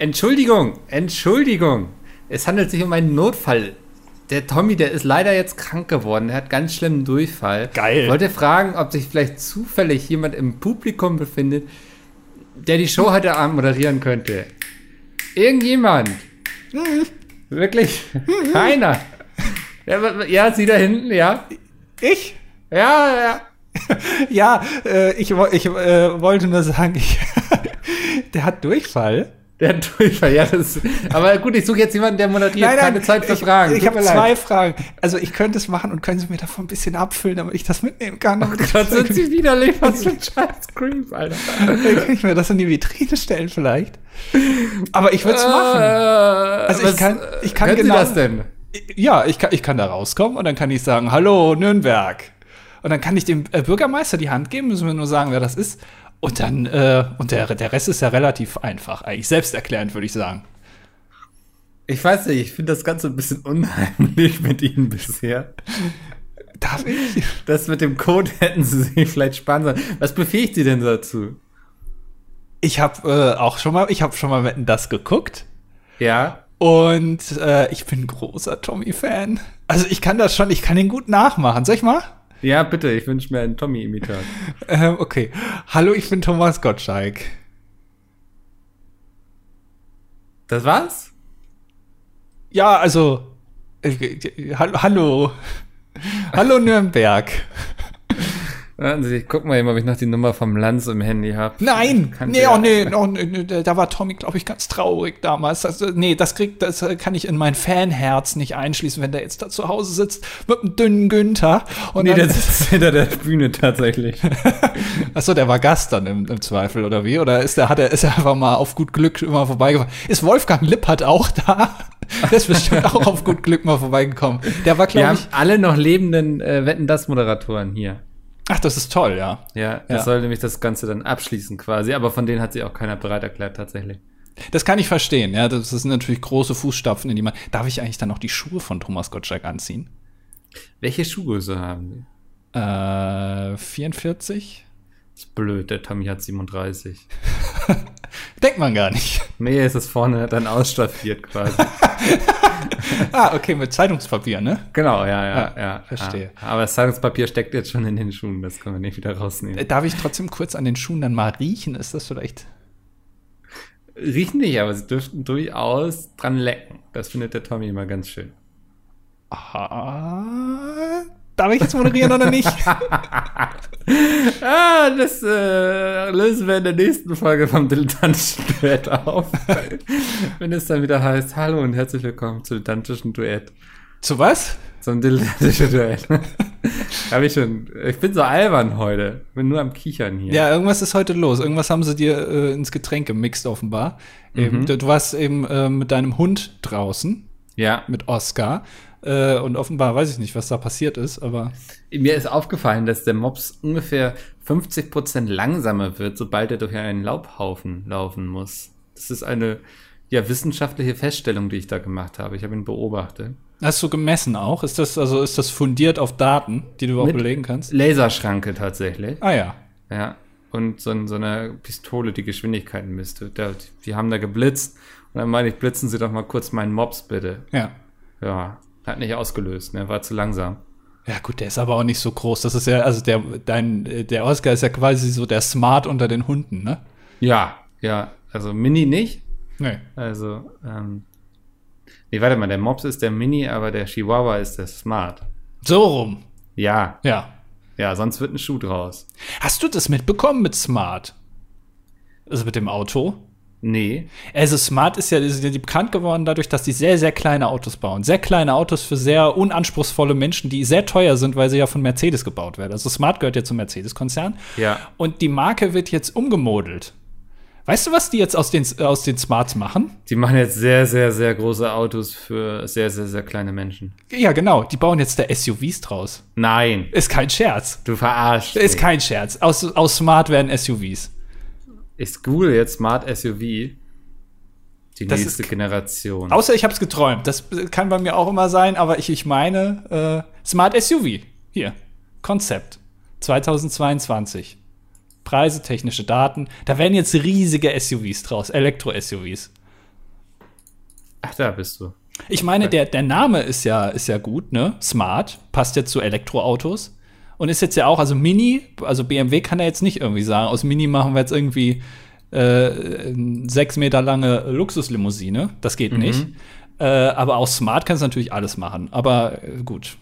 Entschuldigung, Entschuldigung. Es handelt sich um einen Notfall. Der Tommy, der ist leider jetzt krank geworden. Er hat ganz schlimmen Durchfall. Geil. Ich wollte fragen, ob sich vielleicht zufällig jemand im Publikum befindet, der die Show heute Abend moderieren könnte. Irgendjemand. Wirklich? Keiner. Ja, sie da hinten, ja. Ich? Ja, ja. Ja, äh, ich, ich äh, wollte nur sagen, ich, der hat Durchfall. Der hat Durchfall, ja. Das, aber gut, ich suche jetzt jemanden, der moderiert. Keine Zeit für ich, Fragen. Ich Tut habe zwei. Fragen. Also ich könnte es machen und können Sie mir davon ein bisschen abfüllen, damit ich das mitnehmen kann. Ich, Gott, sind sie widerlich. Was für ein scheiß Creep, Alter. Dann kann ich mir das in die Vitrine stellen vielleicht. Aber ich würde es machen. Also ich kann- ich kann genau- Sie das denn? Ja, ich kann, ich kann da rauskommen und dann kann ich sagen, hallo Nürnberg. Und dann kann ich dem äh, Bürgermeister die Hand geben, müssen wir nur sagen, wer das ist. Und dann, äh, und der, der Rest ist ja relativ einfach, eigentlich selbsterklärend, würde ich sagen. Ich weiß nicht, ich finde das Ganze ein bisschen unheimlich mit Ihnen bisher. Darf ich? Das mit dem Code hätten Sie sich vielleicht sparen sollen. Was befähigt Sie denn dazu? Ich habe äh, auch schon mal, ich habe schon mal Wetten das geguckt. Ja? Und äh, ich bin großer Tommy-Fan. Also ich kann das schon, ich kann ihn gut nachmachen. Soll ich mal? Ja, bitte, ich wünsche mir einen Tommy-Imitat. Ähm, okay. Hallo, ich bin Thomas Gottschalk. Das war's? Ja, also. Äh, hallo, hallo. Hallo Nürnberg. Warten Sie, ich guck mal eben, ob ich noch die Nummer vom Lanz im Handy habe. Nein, Kann nee, oh nee, oh, nee, da war Tommy, glaube ich, ganz traurig damals. Das, äh, nee, das kriegt, das äh, kann ich in mein Fanherz nicht einschließen, wenn der jetzt da zu Hause sitzt mit einem dünnen Günther. Und Nee, der sitzt hinter der Bühne tatsächlich. achso, der war Gast dann im, im Zweifel, oder wie? Oder ist der, hat er, ist er einfach mal auf gut Glück immer vorbeigefahren? Ist Wolfgang Lippert auch da? Der ist bestimmt auch auf gut Glück mal vorbeigekommen. Der war, Wir glaube haben ich. alle noch lebenden äh, Wetten das Moderatoren hier. Ach, das ist toll, ja. Ja, das Ja. soll nämlich das Ganze dann abschließen quasi, aber von denen hat sich auch keiner bereit erklärt tatsächlich. Das kann ich verstehen, ja. Das sind natürlich große Fußstapfen, in die man. Darf ich eigentlich dann noch die Schuhe von Thomas Gottschalk anziehen? Welche Schuhgröße haben die? Äh, 44? ist blöd, der Tommy hat 37. Denkt man gar nicht. Nee, ist es vorne dann ausstaffiert quasi. ah, okay, mit Zeitungspapier, ne? genau, ja, ja, Ah, ja. verstehe. Ja. Aber das Zeitungspapier steckt jetzt schon in den Schuhen, das können wir nicht wieder rausnehmen. Äh, Darf ich trotzdem kurz an den Schuhen dann mal riechen? Ist das vielleicht. Riechen nicht, aber sie dürften durchaus dran lecken. Das findet der Tommy immer ganz schön. Ah, darf ich jetzt moderieren oder nicht? Ah, das äh, lösen wir in der nächsten Folge vom Dilettantischen Duett auf. Wenn es dann wieder heißt, hallo und herzlich willkommen zu Dilettantischen Duett. Zu was? Zum Dilettantischen Duett. Hab ich schon. Ich bin so albern heute. Bin nur am Kichern hier. Ja, irgendwas ist heute los. Irgendwas haben sie dir äh, ins Getränk gemixt, offenbar. Eben, du, du warst eben äh, mit deinem Hund draußen, ja. mit Oscar. Äh, und offenbar weiß ich nicht, was da passiert ist, aber. Mir ist aufgefallen, dass der Mops ungefähr 50% langsamer wird, sobald er durch einen Laubhaufen laufen muss. Das ist eine ja, wissenschaftliche Feststellung, die ich da gemacht habe. Ich habe ihn beobachtet. Hast du gemessen auch? Ist das, also ist das fundiert auf Daten, die du auch Mit- belegen kannst? Laserschranke tatsächlich. Ah ja. Ja. Und so, so eine Pistole, die Geschwindigkeiten misst. Da, die haben da geblitzt. Und dann meine ich, blitzen Sie doch mal kurz meinen Mops, bitte. Ja. Ja. Hat nicht ausgelöst, ne? War zu langsam. Ja, gut, der ist aber auch nicht so groß. Das ist ja, also der, dein, der Oscar ist ja quasi so der Smart unter den Hunden, ne? Ja, ja. Also Mini nicht. Nee. Also, ähm. Nee, warte mal, der Mops ist der Mini, aber der Chihuahua ist der Smart. So rum. Ja, Ja. ja, sonst wird ein Schuh draus. Hast du das mitbekommen mit Smart? Also mit dem Auto? Nee. Also Smart ist ja, ist ja bekannt geworden dadurch, dass die sehr, sehr kleine Autos bauen. Sehr kleine Autos für sehr unanspruchsvolle Menschen, die sehr teuer sind, weil sie ja von Mercedes gebaut werden. Also Smart gehört ja zum Mercedes-Konzern. Ja. Und die Marke wird jetzt umgemodelt. Weißt du, was die jetzt aus den, aus den Smarts machen? Die machen jetzt sehr, sehr, sehr große Autos für sehr, sehr, sehr kleine Menschen. Ja, genau. Die bauen jetzt da SUVs draus. Nein, Ist kein Scherz. du verarschst. Ist mich. kein Scherz. Aus, aus Smart werden SUVs. Ich google jetzt Smart SUV. Die Das nächste ist- Generation. Außer ich habe es geträumt. Das kann bei mir auch immer sein, aber ich, ich meine äh, Smart SUV. Hier. Konzept. 2022. Preise, technische Daten. Da werden jetzt riesige SUVs draus. Elektro-SUVs. Ach, da bist du. Ich meine, der, der Name ist ja, ist ja gut, ne? Smart, passt jetzt zu Elektroautos. Und ist jetzt ja auch, also Mini, also BMW kann er jetzt nicht irgendwie sagen, aus Mini machen wir jetzt irgendwie äh, sechs Meter lange Luxuslimousine. Das geht Mhm. nicht. Äh, aber aus Smart kannst du natürlich alles machen. Aber äh, gut.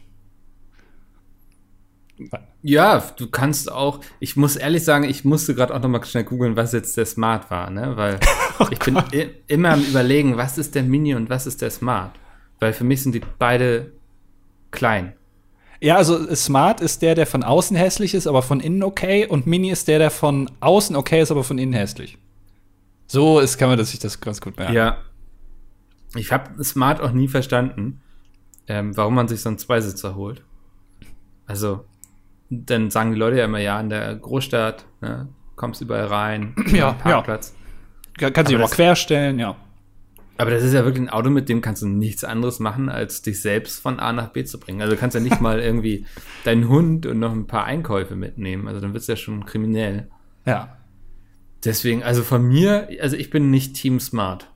Ja, du kannst auch, ich muss ehrlich sagen, ich musste gerade auch noch mal schnell googeln, was jetzt der Smart war, ne? Weil Oh ich bin immer am überlegen, was ist der Mini und was ist der Smart? Weil für mich sind die beide klein. Ja, also Smart ist der, der von außen hässlich ist, aber von innen okay. Und Mini ist der, der von außen okay ist, aber von innen hässlich. So ist, kann man das, sich das ganz gut merken. Ja. Ich habe Smart auch nie verstanden, ähm, warum man sich so einen Zweisitzer holt. Also, dann sagen die Leute ja immer, ja, in der Großstadt, ne, kommst überall rein, Ja, Parkplatz. Kann, kann sich Aber querstellen, ja. Aber das ist ja wirklich ein Auto, mit dem kannst du nichts anderes machen, als dich selbst von A nach B zu bringen. Also du kannst ja nicht mal irgendwie deinen Hund und noch ein paar Einkäufe mitnehmen. Also dann wird's ja schon kriminell. Ja. Deswegen, also von mir, also ich bin nicht Team Smart.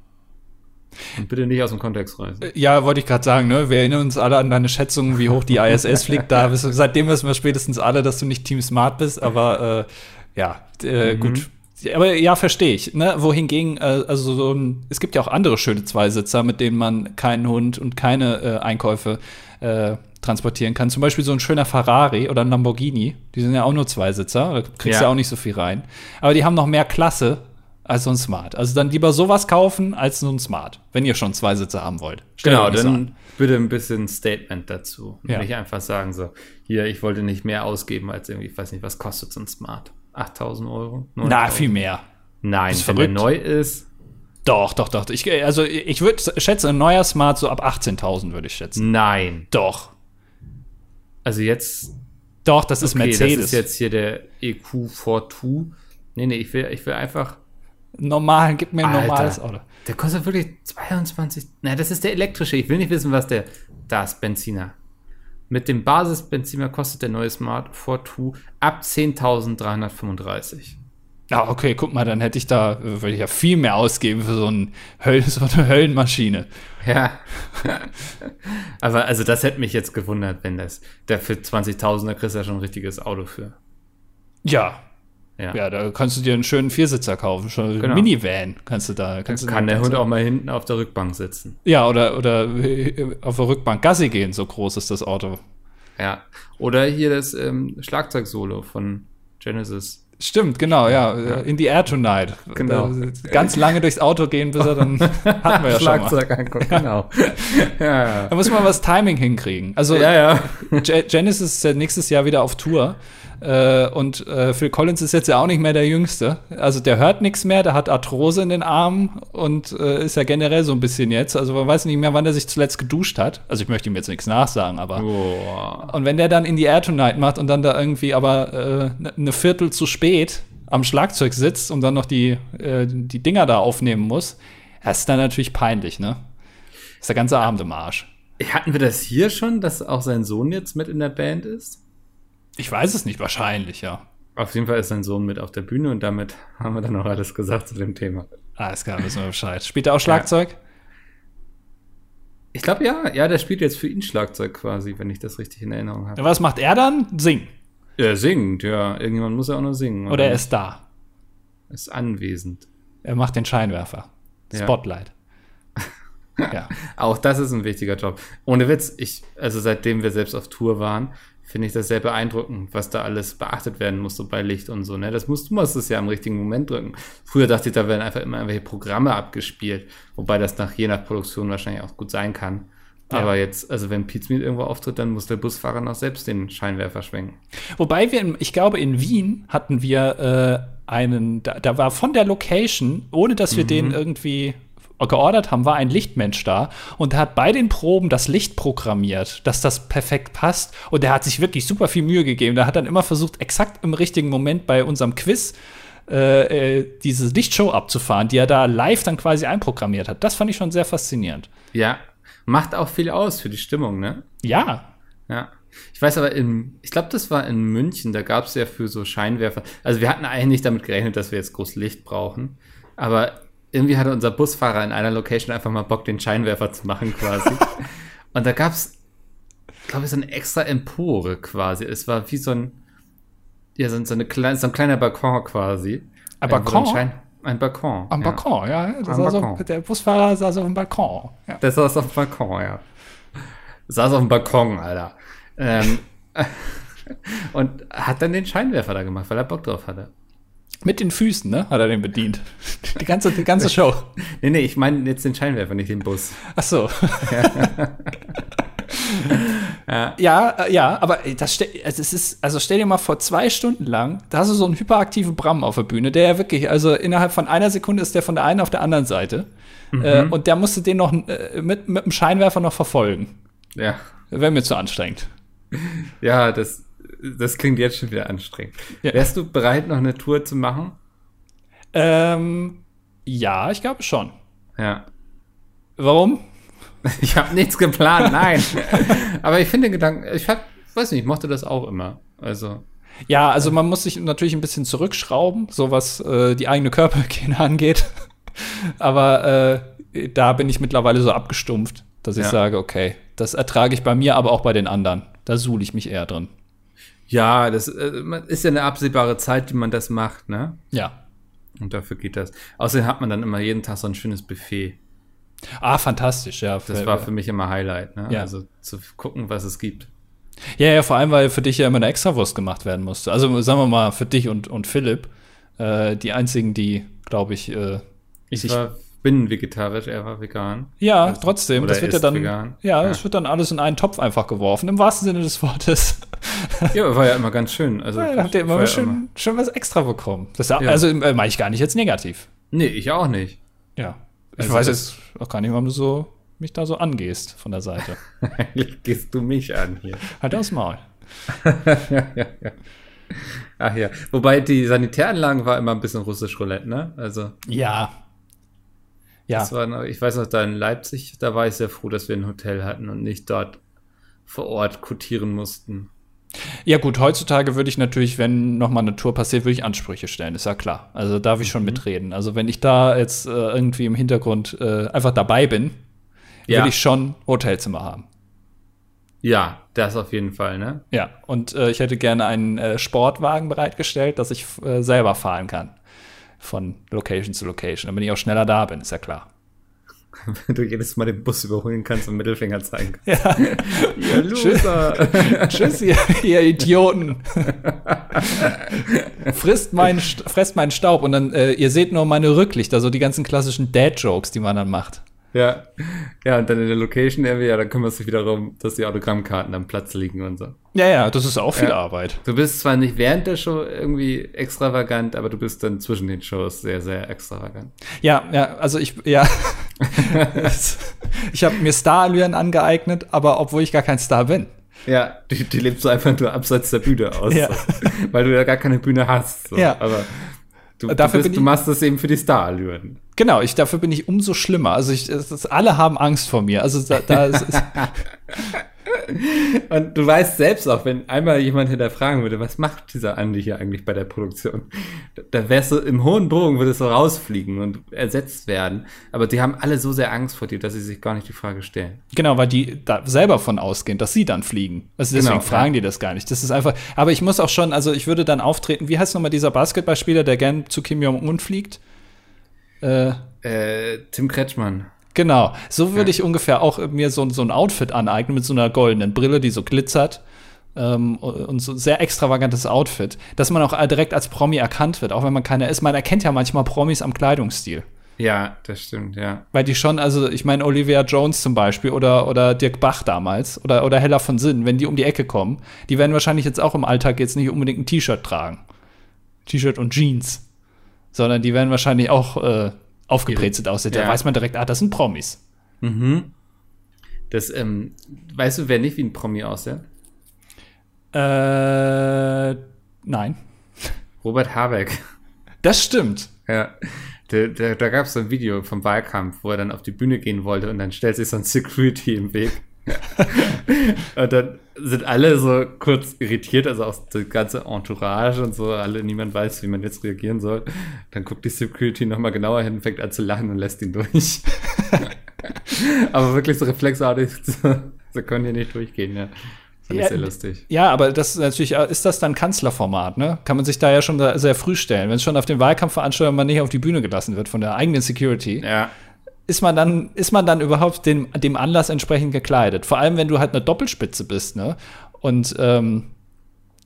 Und bitte nicht aus dem Kontext reißen. Ja, wollte ich gerade sagen, ne? Wir erinnern uns alle an deine Schätzungen, wie hoch die ISS fliegt. Da wissen, seitdem wissen wir spätestens alle, dass du nicht Team Smart bist, aber äh, ja, äh, gut. Aber ja, verstehe ich. Ne? Wohingegen, äh, also so ein, es gibt ja auch andere schöne Zweisitzer, mit denen man keinen Hund und keine äh, Einkäufe äh, transportieren kann. Zum Beispiel so ein schöner Ferrari oder ein Lamborghini. Die sind ja auch nur Zweisitzer, da kriegst du Ja. ja auch nicht so viel rein. Aber die haben noch mehr Klasse als so ein Smart. Also dann lieber sowas kaufen als so ein Smart, wenn ihr schon Zweisitzer haben wollt. Stellt Genau, nicht so dann bitte ein bisschen Statement dazu. Ja. nicht einfach sagen so, hier, ich wollte nicht mehr ausgeben als irgendwie, ich weiß nicht, was kostet so ein Smart? 8000 Euro? Na, 9000? viel mehr. Nein, wenn der verrückt. neu ist, Doch, doch, doch. Ich, also ich würde schätzen, ein neuer Smart so ab 18.000 würde ich schätzen. nein. Doch. Also jetzt Doch, das ist Okay, Mercedes. das ist jetzt hier der E EQ42. Nee, nee, ich will, ich will einfach. Normal, gib mir ein Alter. normales Auto. Der kostet wirklich 22. Na, das ist der elektrische. Ich will nicht wissen, was der. Da ist Benziner. Mit dem Basisbenziner kostet der neue Smart 42 ab 10.335. Ja, okay, guck mal, dann hätte ich da, äh, würde ich ja viel mehr ausgeben für so, ein Höll, so eine Höllenmaschine. Ja. Aber also das hätte mich jetzt gewundert, wenn das. Der für 20.000, da kriegst du ja schon ein richtiges Auto für. Ja. Ja. Ja, da kannst du dir einen schönen Viersitzer kaufen. Schon Genau. Minivan kannst du da. Kannst du Kann der Hund auch mal hinten auf der Rückbank sitzen. Ja, oder, oder auf der Rückbank Gassi gehen, so groß ist das Auto. Ja. Oder hier das ähm, Schlagzeugsolo von Genesis. Stimmt, genau, ja. äh, In the Air Tonight. Genau. Ganz lange durchs Auto gehen, bis er dann hatten wir ja schon mal. Schlagzeug angucken, genau. ja, Da muss man was Timing hinkriegen. Also ja. ja. Ge- Genesis ist ja nächstes Jahr wieder auf Tour. Äh, und äh, Phil Collins ist jetzt ja auch nicht mehr der Jüngste. Also der hört nichts mehr, der hat Arthrose in den Armen und äh, ist ja generell so ein bisschen jetzt. Also man weiß nicht mehr, wann er sich zuletzt geduscht hat. Also ich möchte ihm jetzt nichts nachsagen, aber. Boah. Und wenn der dann in die Air Tonight macht und dann da irgendwie aber äh, eine Viertel zu spät am Schlagzeug sitzt und dann noch die, äh, die Dinger da aufnehmen muss, das ist dann natürlich peinlich, ne? Ist der ganze Abend im Arsch. Hatten wir das hier schon, dass auch sein Sohn jetzt mit in der Band ist? Ich weiß es nicht, wahrscheinlich, ja. Auf jeden Fall ist sein Sohn mit auf der Bühne und damit haben wir dann auch alles gesagt zu dem Thema. Alles klar, wissen wir Bescheid. Spielt er auch Schlagzeug? Ich glaube ja, ja, der spielt jetzt für ihn Schlagzeug quasi, wenn ich das richtig in Erinnerung habe. Was macht er dann? Singen. Er singt, ja. Irgendjemand muss ja auch noch singen. Oder er ist da. ist anwesend. Er macht den Scheinwerfer. Ja. Spotlight. ja. Auch das ist ein wichtiger Job. Ohne Witz, ich, also seitdem wir selbst auf Tour waren, finde ich das sehr beeindruckend, was da alles beachtet werden muss, so bei Licht und so. Ne? Das musst, du musst es ja im richtigen Moment drücken. Früher dachte ich, da werden einfach immer irgendwelche Programme abgespielt, wobei das nach je nach Produktion wahrscheinlich auch gut sein kann. Ja. Aber jetzt, also wenn Smith irgendwo auftritt, dann muss der Busfahrer noch selbst den Scheinwerfer schwenken. Wobei wir, ich glaube, in Wien hatten wir äh, einen, da, da war von der Location, ohne dass wir den irgendwie geordert haben, war ein Lichtmensch da und der hat bei den Proben das Licht programmiert, dass das perfekt passt. Und der hat sich wirklich super viel Mühe gegeben. Der hat dann immer versucht, exakt im richtigen Moment bei unserem Quiz äh, äh, diese Lichtshow abzufahren, die er da live dann quasi einprogrammiert hat. Das fand ich schon sehr faszinierend. Ja, macht auch viel aus für die Stimmung, ne? Ja, Ja. Ich weiß aber, in, ich glaube, das war in München, da gab es ja für so Scheinwerfer. Also wir hatten eigentlich nicht damit gerechnet, dass wir jetzt groß Licht brauchen. Aber irgendwie hatte unser Busfahrer in einer Location einfach mal Bock, den Scheinwerfer zu machen quasi. und da gab's, glaube ich, so eine extra Empore quasi. Es war wie so ein, ja, so, so, eine kleine, so ein kleiner Balkon quasi. Ein wo so Balkon? Schein- Ein Balkon. Am ja. Balkon, ja. Das Am Balkon. Auf, der Busfahrer saß auf dem Balkon. Ja. Der saß auf dem Balkon, ja. Saß auf dem Balkon, Alter. Ähm, und hat dann den Scheinwerfer da gemacht, weil er Bock drauf hatte. Mit den Füßen, ne? Hat er den bedient. Die ganze, die ganze Show. Nee, nee, ich meine jetzt den Scheinwerfer, nicht den Bus. Ach so. ja, äh, ja, aber ey, das stell, also es ist, also stell dir mal vor, zwei Stunden lang, da hast du so einen hyperaktiven Bram auf der Bühne, der ja wirklich, also innerhalb von einer Sekunde ist der von der einen auf der anderen Seite. Äh, und der musste den noch äh, mit, mit dem Scheinwerfer noch verfolgen. Ja. Wäre mir zu anstrengend. Ja, das, das klingt jetzt schon wieder anstrengend. Ja. Wärst du bereit, noch eine Tour zu machen? Ähm, ja, ich glaube schon. Ja. Warum? Ich habe nichts geplant, nein. Aber ich finde den Gedanken, ich hab, weiß nicht, ich mochte das auch immer. Also, Ja, also man muss sich natürlich ein bisschen zurückschrauben, so was äh, die eigene Körperhygiene angeht. Aber äh, da bin ich mittlerweile so abgestumpft, dass ich Ja. sage, okay, das ertrage ich bei mir, aber auch bei den anderen. Da suhle ich mich eher drin. Ja, das äh, ist ja eine absehbare Zeit, die man das macht, ne? Ja. Und dafür geht das. Außerdem hat man dann immer jeden Tag so ein schönes Buffet. Ah, fantastisch, ja. Das war für mich immer Highlight, ne? Ja. Also zu gucken, was es gibt. ja, ja, vor allem, weil für dich ja immer eine Extrawurst gemacht werden musste. Also sagen wir mal, für dich und, und Philipp, äh, die einzigen, die, glaube ich, äh, Ich sich- war, bin vegetarisch, er war vegan. Ja, Also- trotzdem. Das wird ja dann, vegan. ja, Ja. das wird dann alles in einen Topf einfach geworfen, im wahrsten Sinne des Wortes. Ja, war ja immer ganz schön. Also, Ja, da habt ihr immer war ja schön, schön was extra bekommen. Das, Ja. Also äh, meine ich gar nicht jetzt negativ. Nee, ich auch nicht. Ja. Ich Also weiß jetzt auch gar nicht, warum du so mich da so angehst von der Seite. Eigentlich gehst du mich an hier. halt aus Maul. Ach ja. Wobei die Sanitäranlagen war immer ein bisschen russisch Roulette, ne? Also, Ja. Ja. das war noch, ich weiß noch, da in Leipzig, da war ich sehr froh, dass wir ein Hotel hatten und nicht dort vor Ort kotieren mussten. Ja, gut, heutzutage würde ich natürlich, wenn nochmal eine Tour passiert, würde ich Ansprüche stellen, ist ja klar. Also darf ich Mhm. schon mitreden. Also wenn ich da jetzt äh, irgendwie im Hintergrund äh, einfach dabei bin, Ja. will ich schon Hotelzimmer haben. Ja, das auf jeden Fall, ne? Ja, und äh, ich hätte gerne einen äh, Sportwagen bereitgestellt, dass ich äh, selber fahren kann. Von Location zu Location, damit ich auch schneller da bin, ist ja klar. Wenn du jedes Mal den Bus überholen kannst und Mittelfinger zeigen kannst. Ja. Ihr Loser! Tschüss, ihr, ihr Idioten. Frisst meinen, St- fresst meinen Staub und dann, äh, ihr seht nur meine Rücklichter, so die ganzen klassischen Dad-Jokes, die man dann macht. Ja. Ja, und dann in der Location irgendwie, ja, dann kümmerst du dich wieder darum, dass die Autogrammkarten am Platz liegen und so. Ja, ja, das ist auch viel Ja. Arbeit. Du bist zwar nicht während der Show irgendwie extravagant, aber du bist dann zwischen den Shows sehr, sehr extravagant. Ja, ja, also ich, ja. ich habe mir Starallüren angeeignet, aber obwohl ich gar kein Star bin. Ja, die, die lebst du einfach nur abseits der Bühne aus. Ja. So. Weil du ja gar keine Bühne hast. So. Ja. Aber du, du, Dafür bist, bin du ich- machst das eben für die Starallüren. Genau, ich, dafür bin ich umso schlimmer. Also ich, es ist, alle haben Angst vor mir. Also da, da ist, ist, Und du weißt selbst auch, wenn einmal jemand hinterfragen würde, was macht dieser Andi hier eigentlich bei der Produktion? Da- wärst du im hohen Bogen, würdest du rausfliegen und ersetzt werden. Aber die haben alle so sehr Angst vor dir, dass sie sich gar nicht die Frage stellen. genau, weil die da selber von ausgehen, dass sie dann fliegen. Also deswegen Genau, fragen ja. die das gar nicht. Das ist einfach, aber ich muss auch schon, also ich würde dann auftreten, wie heißt nochmal dieser Basketballspieler, der gern zu Kim Jong-un fliegt? Äh, Äh, Tim Kretschmann. Genau, so würde ich ungefähr auch mir so, so ein Outfit aneignen mit so einer goldenen Brille, die so glitzert. Ähm, und so ein sehr extravagantes Outfit, dass man auch direkt als Promi erkannt wird, auch wenn man keiner ist. Man erkennt ja manchmal Promis am Kleidungsstil. Ja, das stimmt, ja. Weil die schon, also ich meine, Olivia Jones zum Beispiel oder, oder Dirk Bach damals oder, oder Hella von Sinn, wenn die um die Ecke kommen, die werden wahrscheinlich jetzt auch im Alltag jetzt nicht unbedingt ein T-Shirt tragen. T-Shirt und Jeans. Sondern die werden wahrscheinlich auch äh, aufgebrezelt aussehen. Da Ja. weiß man direkt, ah, das sind Promis. Mhm. Das, ähm, weißt du, wer nicht wie ein Promi aussieht? Äh, nein. Robert Habeck. Das stimmt. Ja. Da, da, da gab es so ein Video vom Wahlkampf, wo er dann auf die Bühne gehen wollte und dann stellt sich so ein Security im Weg. und dann sind alle so kurz irritiert, also auch die ganze Entourage und so, alle, niemand weiß, wie man jetzt reagieren soll. Dann guckt die Security nochmal genauer hin, fängt an zu lachen und lässt ihn durch. aber wirklich so reflexartig, so, so können hier nicht durchgehen, ja. Fand ich Ja, sehr lustig. Ja, aber das ist natürlich, äh, ist das dann Kanzlerformat, ne? Kann man sich da ja schon sehr früh stellen. Wenn es schon auf den Wahlkampfveranstaltungen man nicht auf die Bühne gelassen wird von der eigenen Security, Ja. Ist man dann, ist man dann überhaupt dem, dem Anlass entsprechend gekleidet? Vor allem, wenn du halt eine Doppelspitze bist, ne? Und ähm,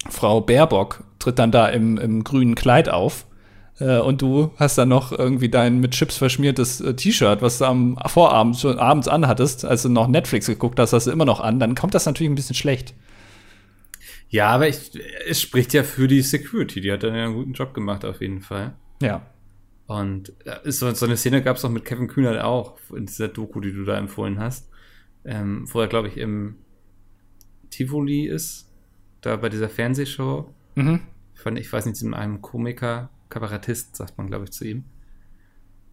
Frau Baerbock tritt dann da im, im grünen Kleid auf. Äh, und du hast dann noch irgendwie dein mit Chips verschmiertes äh, T-Shirt, was du am Vorabend schon abends anhattest, als du noch Netflix geguckt hast, hast du immer noch an, dann kommt das natürlich ein bisschen schlecht. Ja, aber ich, es spricht ja für die Security. Die hat dann ja einen guten Job gemacht, auf jeden Fall. Ja. Und äh, so, so eine Szene gab es auch mit Kevin Kühnert auch, in dieser Doku, die du da empfohlen hast. Ähm, wo er, glaube ich, im Tivoli ist, da bei dieser Fernsehshow. Mhm. Von, ich weiß nicht, in einem Komiker, Kabarettist, sagt man, glaube ich, zu ihm.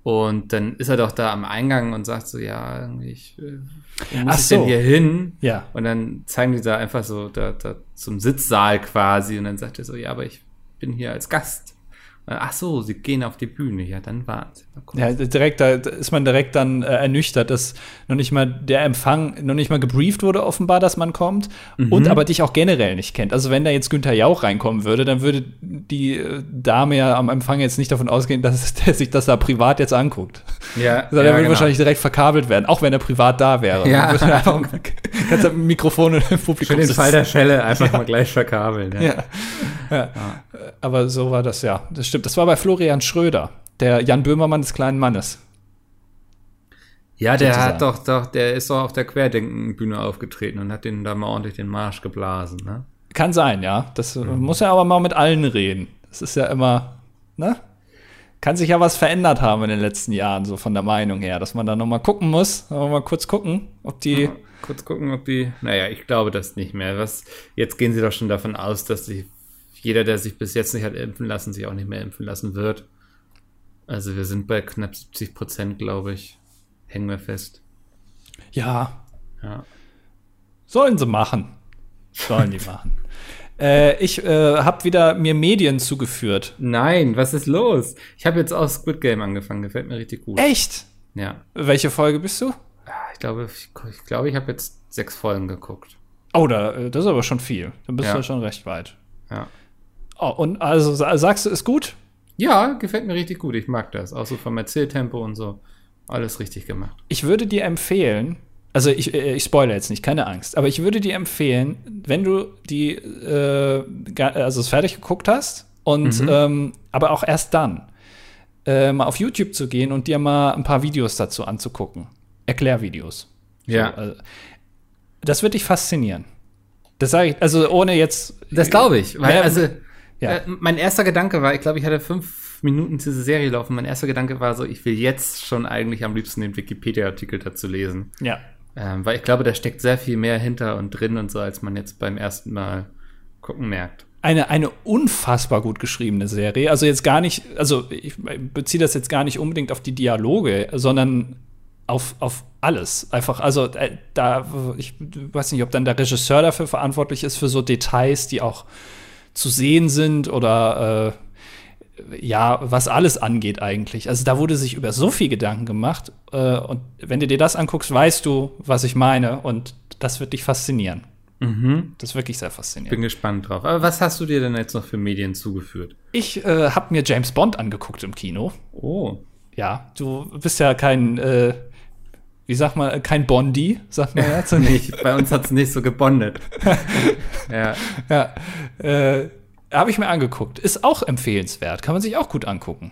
Und dann ist er doch da am Eingang und sagt so, ja, ich, äh, muss Ach ich denn so. hier hin? Ja. Und dann zeigen die da einfach so da, da zum Sitzsaal quasi und dann sagt er so, ja, aber ich bin hier als Gast. Dann, Ach so, sie gehen auf die Bühne. Ja, dann warten sie. Ja, direkt, da ist man direkt dann äh, ernüchtert, dass noch nicht mal der Empfang, noch nicht mal gebrieft wurde, offenbar, dass man kommt und aber dich auch generell nicht kennt. Also wenn da jetzt Günther Jauch reinkommen würde, dann würde die äh, Dame ja am Empfang jetzt nicht davon ausgehen, dass der sich das da privat jetzt anguckt. Ja, Also der ja, würde genau. wahrscheinlich direkt verkabelt werden, auch wenn er privat da wäre. Ja. Einfach- Kannst du mit dem Mikrofon im Publikum Für den. Fall der Fälle einfach mal gleich verkabeln. Ja. Ja. ja. Aber so war das ja. Das stimmt. Das war bei Florian Schröder, der Jan Böhmermann des kleinen Mannes. Ja, der sozusagen. hat doch, doch, der ist doch auf der Querdenken-Bühne aufgetreten und hat den da mal ordentlich den Marsch geblasen, ne? Kann sein, ja. Das äh, muss ja aber mal mit allen reden. Das ist ja immer, ne? Kann sich ja was verändert haben in den letzten Jahren, so von der Meinung her, dass man da noch mal gucken muss, mal kurz gucken, ob die. Mal Kurz gucken, ob die. Naja, ich glaube das nicht mehr. Was, jetzt gehen sie doch schon davon aus, dass sich jeder, der sich bis jetzt nicht hat impfen lassen, sich auch nicht mehr impfen lassen wird. Also wir sind bei knapp 70 Prozent, glaube ich. Hängen wir fest. Ja, Ja. sollen sie machen. Sollen die machen. Äh, ich äh, habe wieder mir Medien zugeführt. Nein, was ist los? Ich habe jetzt auch Squid Game angefangen, gefällt mir richtig gut. Echt? Ja. Welche Folge bist du? Ah, Ich glaube, ich, ich, glaube, ich habe jetzt sechs Folgen geguckt. Oh, da, äh, das ist aber schon viel. Dann bist Ja. du schon recht weit. Ja. Oh, und also sa- sagst du, ist gut? Ja, gefällt mir richtig gut. Ich mag das. Auch so vom Erzähltempo und so. Alles richtig gemacht. Ich würde dir empfehlen, also ich, äh, ich spoilere jetzt nicht, keine Angst, aber ich würde dir empfehlen, wenn du die, äh, also es fertig geguckt hast und ähm, aber auch erst dann, äh, mal auf YouTube zu gehen und dir mal ein paar Videos dazu anzugucken. Erklärvideos. Ja. So, also, das wird dich faszinieren. Das sage ich, also ohne jetzt. Das glaube ich. Weil, Ja, also, ja. äh, mein erster Gedanke war, ich glaube, ich hatte fünf Minuten diese Serie laufen. Mein erster Gedanke war so, ich will jetzt schon eigentlich am liebsten den Wikipedia-Artikel dazu lesen. Ja. Ähm, weil ich glaube, da steckt sehr viel mehr hinter und drin und so, als man jetzt beim ersten Mal gucken merkt. eine, eine unfassbar gut geschriebene Serie. Also jetzt gar nicht, also ich beziehe das jetzt gar nicht unbedingt auf die Dialoge, sondern auf, auf alles. Einfach, also äh, da, ich weiß nicht, ob dann der Regisseur dafür verantwortlich ist, für so Details, die auch zu sehen sind oder äh, ja, was alles angeht eigentlich. Also da wurde sich über so viel Gedanken gemacht äh, und wenn du dir das anguckst, weißt du, was ich meine und das wird dich faszinieren. Das ist wirklich sehr faszinierend. Bin gespannt drauf. Aber was hast du dir denn jetzt noch für Medien zugeführt? Ich äh, habe mir James Bond angeguckt im Kino. Oh. Ja, du bist ja kein, äh, wie sagt man, kein Bondi, sagt man ja. zu- Nicht, bei uns hat es nicht so gebondet. ja. ja äh, habe ich mir angeguckt. Ist auch empfehlenswert, kann man sich auch gut angucken.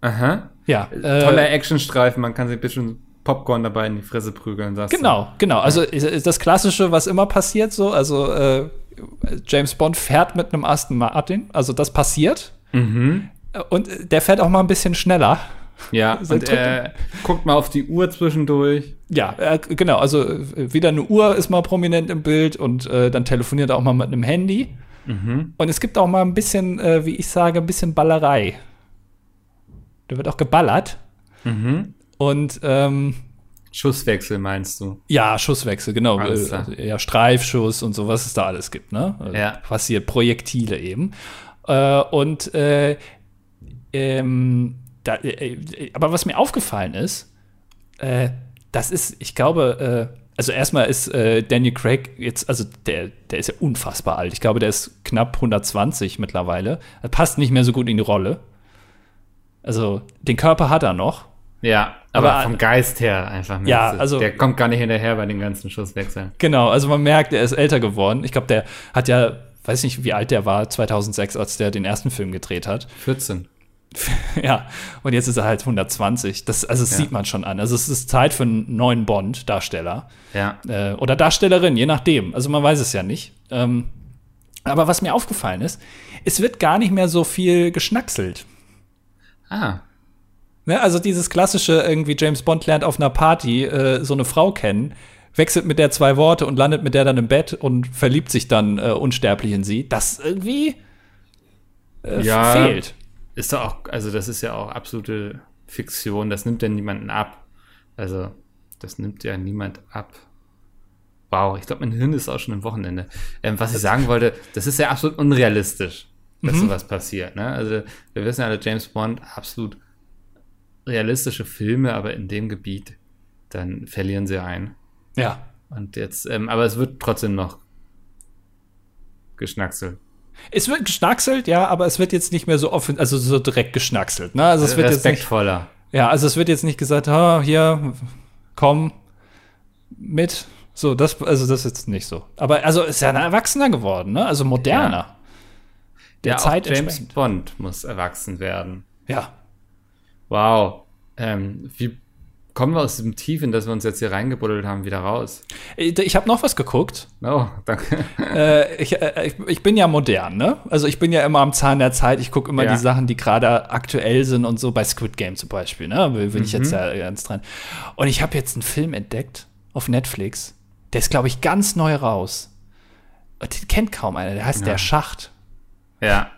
Aha. Ja, äh, Toller Actionstreifen, man kann sich ein bisschen Popcorn dabei in die Fresse prügeln. sagst du. Genau, genau. Also ist, das Klassische, was immer passiert, so. Also äh, James Bond fährt mit einem Aston Martin, also das passiert. Mhm. Und äh, der fährt auch mal ein bisschen schneller. Ja, Sein und er guckt mal auf die Uhr zwischendurch. Ja, äh, genau. Also äh, wieder eine Uhr ist mal prominent im Bild und äh, dann telefoniert er auch mal mit einem Handy. Und es gibt auch mal ein bisschen, äh, wie ich sage, ein bisschen Ballerei. Da wird auch geballert. Und ähm, Schusswechsel meinst du? Ja, Schusswechsel, genau. Äh, ja, Streifschuss und so, was es da alles gibt, ne? Also Ja. Passiert, Projektile eben. Äh, und äh, ähm, da, äh, äh, aber was mir aufgefallen ist, äh, das ist, ich glaube, äh, also erstmal ist äh, Daniel Craig jetzt, also der, der ist ja unfassbar alt. Ich glaube, der ist knapp 120 mittlerweile. Er passt nicht mehr so gut in die Rolle. Also den Körper hat er noch. Ja, aber, Aber- vom Geist her einfach. Ja, du, also- Der kommt gar nicht hinterher bei den ganzen Schusswechseln. Genau, also man merkt, er ist älter geworden. Ich glaube, der hat ja, weiß nicht, wie alt der war, 2006, als der den ersten Film gedreht hat. 14. ja, und jetzt ist er halt 120. Das, also das Ja. sieht man schon an. Also es ist Zeit für einen neuen Bond-Darsteller. Ja. Äh, oder Darstellerin, je nachdem. Also man weiß es ja nicht. Ähm, aber was mir aufgefallen ist, es wird gar nicht mehr so viel geschnackselt. Ah. Ne? Also dieses klassische, irgendwie James Bond lernt auf einer Party äh, so eine Frau kennen, wechselt mit der zwei Worte und landet mit der dann im Bett und verliebt sich dann äh, unsterblich in sie. Das irgendwie äh, Ja. fehlt. Ist doch auch, also das ist ja auch absolute Fiktion. Das nimmt ja niemanden ab. Also, das nimmt ja niemand ab. Wow, ich glaube, mein Hirn ist auch schon im Wochenende. Ähm, was ich sagen wollte, das ist ja absolut unrealistisch, dass sowas passiert. Ne? Also, wir wissen ja alle, James Bond, absolut realistische Filme, aber in dem Gebiet, dann verlieren sie ein. Ja. Und jetzt, ähm, aber es wird trotzdem noch geschnackselt. Es wird geschnackselt, ja, aber es wird jetzt nicht mehr so offen, also so direkt geschnackselt. Ne? Also es wird jetzt nicht, Respektvoller. ja, also es wird jetzt nicht gesagt, ah, hier, komm mit. So, das, also das ist jetzt nicht so. Aber also ist ja ein Erwachsener geworden, ne? Also moderner. Der ja, Zeit James. Bond muss erwachsen werden. Ja. Wow. Ähm, wie kommen wir aus dem Tief, in das wir uns jetzt hier reingebuddelt haben, wieder raus? Ich habe noch was geguckt. Oh, danke. Äh, ich, äh, ich, ich bin ja modern, ne? Also ich bin ja immer am Zahn der Zeit. Ich gucke immer Ja. die Sachen, die gerade aktuell sind und so bei Squid Game zum Beispiel, ne? Will, will ich jetzt ja ganz dran. Und ich habe jetzt einen Film entdeckt auf Netflix. Der ist, glaube ich, ganz neu raus. Und den kennt kaum einer. Der heißt Ja. Der Schacht. Ja.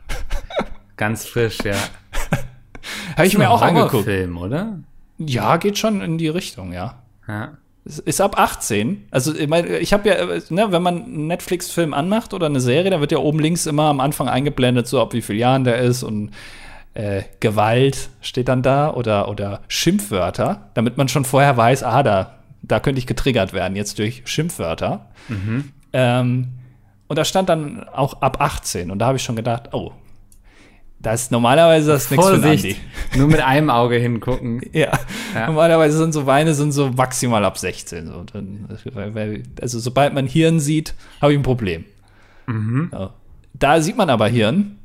Ganz frisch, ja. Habe ich mir auch angeguckt. Film, oder? Ja, geht schon in die Richtung, ja. Ja. Ist ab 18. Also ich, mein, ich habe ja, ne, wenn man einen Netflix-Film anmacht oder eine Serie, dann wird ja oben links immer am Anfang eingeblendet, so ab wie viel Jahren der ist und äh, Gewalt steht dann da oder, oder Schimpfwörter, damit man schon vorher weiß, ah, da, da könnte ich getriggert werden, jetzt durch Schimpfwörter. Ähm, und da stand dann auch ab 18 und da habe ich schon gedacht, oh, das ist normalerweise das nichts für Andi. Nur mit einem Auge hingucken. Ja. Ja. normalerweise sind so Weine sind so maximal ab 16. So. Also sobald man Hirn sieht, habe ich ein Problem. Mhm. Ja. Da sieht man aber Hirn.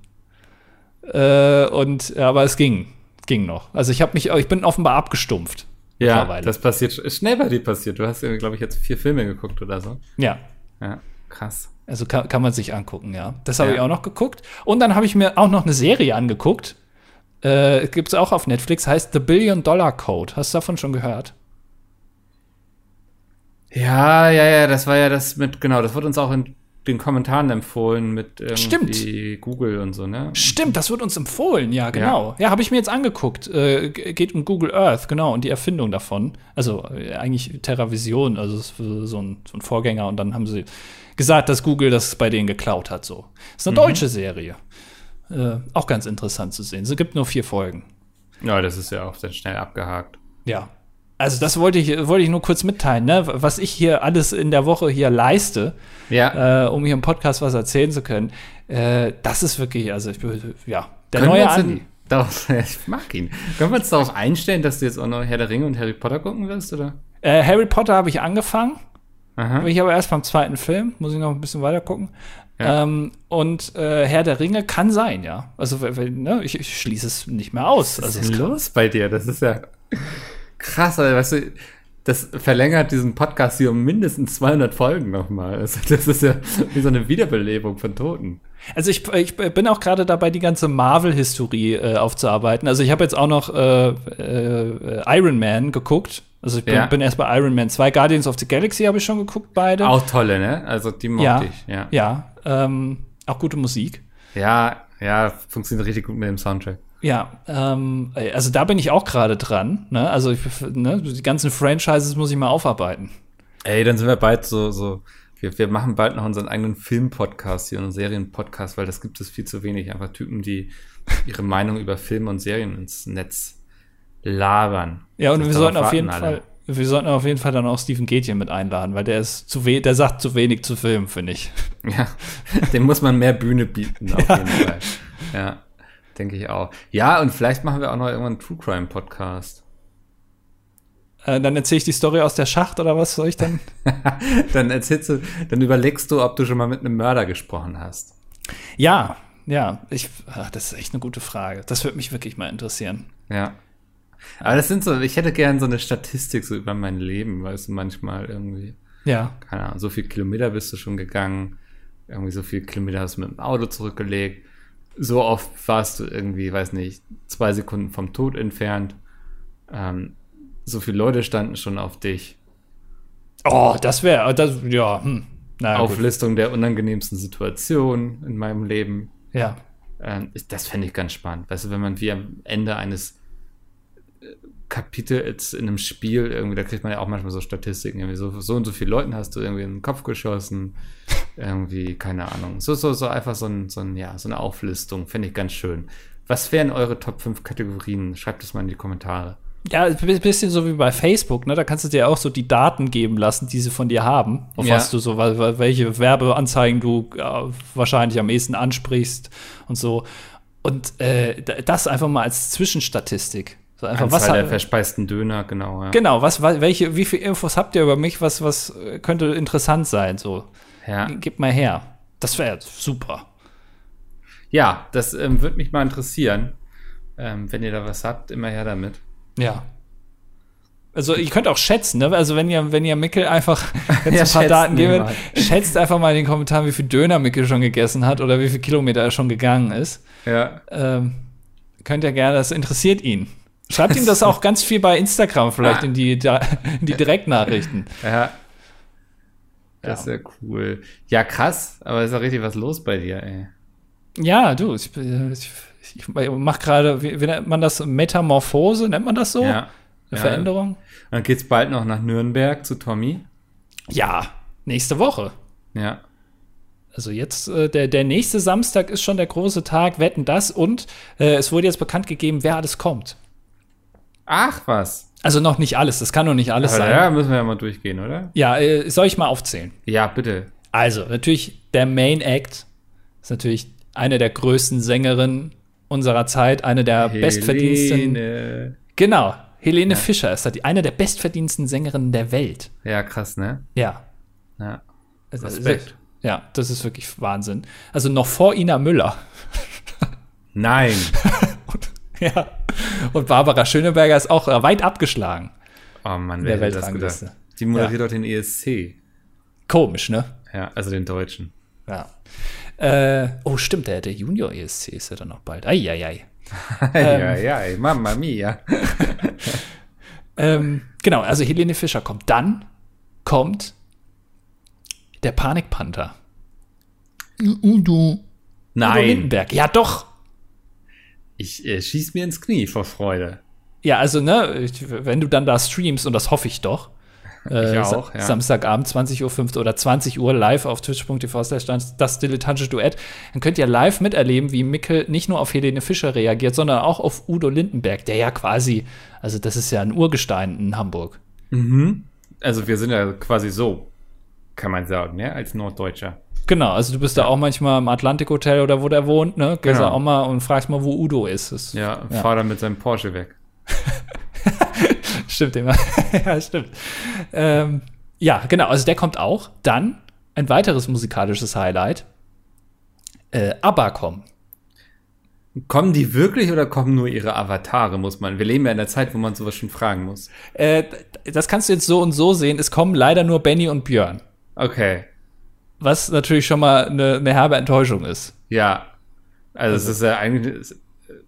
Äh, und aber es ging, ging noch. Also ich habe mich, ich bin offenbar abgestumpft. Ja, das passiert, ist schnell bei dir passiert. Du hast glaube ich, jetzt vier Filme geguckt oder so. Ja. Ja, krass. Also kann, kann man sich angucken, ja. Das habe Ja. ich auch noch geguckt. Und dann habe ich mir auch noch eine Serie angeguckt. Äh, Gibt es auch auf Netflix, heißt The Billion Dollar Code. Hast du davon schon gehört? Ja, ja, ja, das war ja das mit, genau, das wurde uns auch in den Kommentaren empfohlen mit irgendwie Google und so, ne? Stimmt, das wird uns empfohlen, ja, genau. Ja, habe ich mir jetzt angeguckt. Äh, geht um Google Earth, genau, und die Erfindung davon. Also äh, eigentlich TerraVision, also so ein, so ein Vorgänger, und dann haben sie gesagt, dass Google das bei denen geklaut hat. So. ist eine deutsche Serie. Äh, auch ganz interessant zu sehen. Es gibt nur vier Folgen. Ja, das ist ja auch dann schnell abgehakt. Ja. Also das wollte ich, wollte ich nur kurz mitteilen, ne? was ich hier alles in der Woche hier leiste, Ja. äh, um hier im Podcast was erzählen zu können. Äh, das ist wirklich, also ich, ja, der Können neue Andi. Darauf, ich mag ihn. Können wir uns darauf einstellen, dass du jetzt auch noch Herr der Ringe und Harry Potter gucken wirst, oder? Äh, Harry Potter habe ich angefangen. Aha. Bin ich aber erst beim zweiten Film, muss ich noch ein bisschen weiter gucken. Ja. Ähm, und äh, Herr der Ringe kann sein, ja. Also ne, ich, ich schließe es nicht mehr aus. Was Also ist es denn los bei dir? Das ist ja krass, Alter, weißt du, das verlängert diesen Podcast hier um mindestens 200 Folgen nochmal. Also das ist ja wie so eine Wiederbelebung von Toten. also ich, ich bin auch gerade dabei, die ganze Marvel-Historie äh, aufzuarbeiten. Also ich habe jetzt auch noch äh, äh, Iron Man geguckt. Also ich bin, Ja. bin erst bei Iron Man 2. Guardians of the Galaxy habe ich schon geguckt, beide. Auch tolle, ne? Also die mochte ja, ich, ja. ja. Ähm, auch gute Musik. Ja, ja, funktioniert richtig gut mit dem Soundtrack. Ja, ähm, also da bin ich auch gerade dran. Ne? Also ich, ne, die ganzen Franchises muss ich mal aufarbeiten. Ey, dann sind wir bald so, so wir, wir machen bald noch unseren eigenen Film-Podcast hier, einen Serien-Podcast, weil das gibt es viel zu wenig. Einfach Typen, die ihre Meinung über Filme und Serien ins Netz labern. Ja, und wir sollten auf jeden alle. Fall, wir sollten auf jeden Fall dann auch Steven Gätchen mit einladen, weil der ist zu we der sagt zu wenig zu Filmen, finde ich. Ja, dem muss man mehr Bühne bieten, auf ja. jeden Fall. Ja, denke ich auch. Ja, und vielleicht machen wir auch noch irgendwann einen True Crime Podcast. Äh, dann erzähle ich die Story aus der Schacht oder was soll ich dann? dann erzählst du, dann überlegst du, ob du schon mal mit einem Mörder gesprochen hast. Ja, ja, ich, ach, das ist echt eine gute Frage. Das würde mich wirklich mal interessieren. Ja. Aber das sind so, ich hätte gern so eine Statistik so über mein Leben, weißt du, manchmal irgendwie. Ja. Keine Ahnung, so viel Kilometer bist du schon gegangen, irgendwie so viel Kilometer hast du mit dem Auto zurückgelegt. So oft warst du irgendwie, weiß nicht, zwei Sekunden vom Tod entfernt. Ähm, so viele Leute standen schon auf dich. Oh, das wäre, das, ja, hm. Naja, Auflistung gut. der unangenehmsten Situationen in meinem Leben. Ja. Ähm, das fände ich ganz spannend. Weißt du, wenn man wie am Ende eines äh, Kapitels in einem Spiel irgendwie, da kriegt man ja auch manchmal so Statistiken, irgendwie so, so und so viele Leuten hast du irgendwie in den Kopf geschossen, irgendwie, keine Ahnung. So, so, so einfach so, ein, so, ein, ja, so eine Auflistung, fände ich ganz schön. Was wären eure Top 5 Kategorien? Schreibt es mal in die Kommentare. Ja, ein bisschen so wie bei Facebook, ne? Da kannst du dir auch so die Daten geben lassen, die sie von dir haben, auf ja. was du so, welche Werbeanzeigen du äh, wahrscheinlich am ehesten ansprichst und so. Und äh, das einfach mal als Zwischenstatistik. So einfach, Anzahl was der verspeisten Döner, genau. Ja. Genau, was, welche, wie viele Infos habt ihr über mich? Was, was könnte interessant sein? So, ja. gib mal her. Das wäre super. Ja, das ähm, würde mich mal interessieren. Ähm, wenn ihr da was habt, immer her damit. Ja. Also ihr könnt auch schätzen, ne? Also wenn ihr, wenn ihr Mickel einfach jetzt ja, ein paar Daten gebt, schätzt einfach mal in den Kommentaren, wie viel Döner Mickel schon gegessen hat oder wie viele Kilometer er schon gegangen ist. Ja. Ähm, könnt ihr gerne, das interessiert ihn. Schreibt ihm das auch ganz viel bei Instagram vielleicht in die, in die Direktnachrichten. Ja. Das ist ja cool. Ja, krass, aber ist ja richtig was los bei dir, ey. Ja, du, ich, ich ich mache gerade, wie, wie, nennt man das? Metamorphose, nennt man das so? Ja. Eine ja. Veränderung? Dann geht's bald noch nach Nürnberg zu Tommy. Ja, nächste Woche. Ja. Also jetzt, äh, der, der nächste Samstag ist schon der große Tag, wetten das und äh, es wurde jetzt bekannt gegeben, wer alles kommt. Ach was. Also noch nicht alles, das kann noch nicht alles Aber sein. Ja, müssen wir ja mal durchgehen, oder? Ja, äh, soll ich mal aufzählen? Ja, bitte. Also, natürlich, der Main Act ist natürlich eine der größten Sängerinnen unserer Zeit, eine der Helene. bestverdiensten. Genau, Helene ja. Fischer ist die, eine der bestverdiensten Sängerinnen der Welt. Ja, krass, ne? Ja. Ja. Also, Respekt. Ja, das ist wirklich Wahnsinn. Also noch vor Ina Müller. Nein. und, ja. Und Barbara Schöneberger ist auch weit abgeschlagen. Oh Mann, wer hätte das gedacht? Die moderiert ja. doch den ESC. Komisch, ne? Ja, also den Deutschen. Ja. Äh, oh, stimmt, der, der Junior ESC ist ja dann noch bald. Eieiei. Eieiei, ähm, Mamma mia. ähm, genau, also Helene Fischer kommt. Dann kommt der Panikpanther. Udo. Nein. Udo Lindenberg. Ja, doch. Ich äh, schieß mir ins Knie vor Freude. Ja, also, ne, wenn du dann da streamst, und das hoffe ich doch, äh, auch, ja. Samstagabend 20 Uhr 5 oder 20 Uhr live auf twitch.tv das dilettantische Duett. Dann könnt ihr live miterleben, wie Mickel nicht nur auf Helene Fischer reagiert, sondern auch auf Udo Lindenberg, der ja quasi, also das ist ja ein Urgestein in Hamburg. Mhm. Also wir sind ja quasi so, kann man sagen, ne, als Norddeutscher. Genau, also du bist da auch manchmal im Atlantik Hotel oder wo der wohnt, ne? Gehst genau. auch mal und fragst mal, wo Udo ist. Das, ja, ja, fahr dann mit seinem Porsche weg. stimmt immer. ja, stimmt. Ähm, ja, genau. Also der kommt auch. Dann ein weiteres musikalisches Highlight. Äh, ABBA kommen. Kommen die wirklich oder kommen nur ihre Avatare, muss man? Wir leben ja in der Zeit, wo man sowas schon fragen muss. Äh, das kannst du jetzt so und so sehen. Es kommen leider nur Benny und Björn. Okay. Was natürlich schon mal eine, eine herbe Enttäuschung ist. Ja. Also, also es ist ja eigentlich,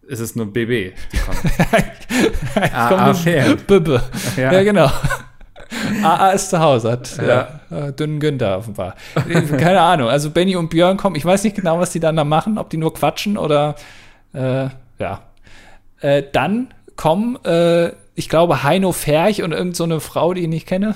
ist es nur BB, die kommen. AA ah, Fan. Bibbe. Ja. ja, genau. AA ist zu Hause, hat ja. äh, dünnen Günther offenbar. Keine Ahnung. Also Benny und Björn kommen. Ich weiß nicht genau, was die dann da machen, ob die nur quatschen oder äh, ja. Äh, dann kommen, äh, ich glaube, Heino Ferch und irgend so eine Frau, die ich nicht kenne.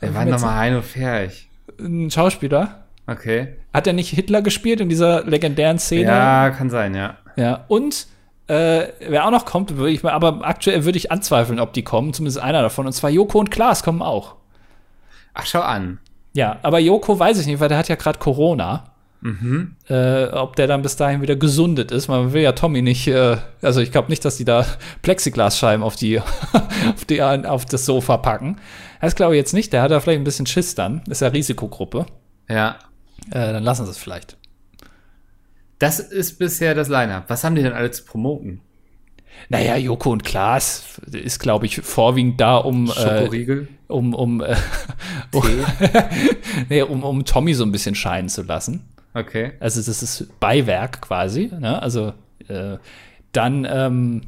Wer war nochmal Heino Ferch? Ein Schauspieler. Okay. Hat er nicht Hitler gespielt in dieser legendären Szene? Ja, kann sein, ja. Ja, und äh, wer auch noch kommt, würde ich mal, aber aktuell würde ich anzweifeln, ob die kommen, zumindest einer davon. Und zwar Joko und Klaas kommen auch. Ach, schau an. Ja, aber Joko weiß ich nicht, weil der hat ja gerade Corona. Mhm. Äh, ob der dann bis dahin wieder gesundet ist. Man will ja Tommy nicht, äh, also ich glaube nicht, dass die da Plexiglasscheiben auf die, auf die, auf das Sofa packen. Das glaube ich jetzt nicht. Der hat da vielleicht ein bisschen Schiss dann. Ist ja Risikogruppe. Ja. Äh, dann lassen sie es vielleicht. Das ist bisher das Line-Up. Was haben die denn alle zu promoten? Naja, Joko und Klaas ist, glaube ich, vorwiegend da, um äh, Schokoriegel? um, um, äh, um, nee, um, um Tommy so ein bisschen scheinen zu lassen. Okay. Also das ist Beiwerk quasi. Ne? Also äh, dann, ähm,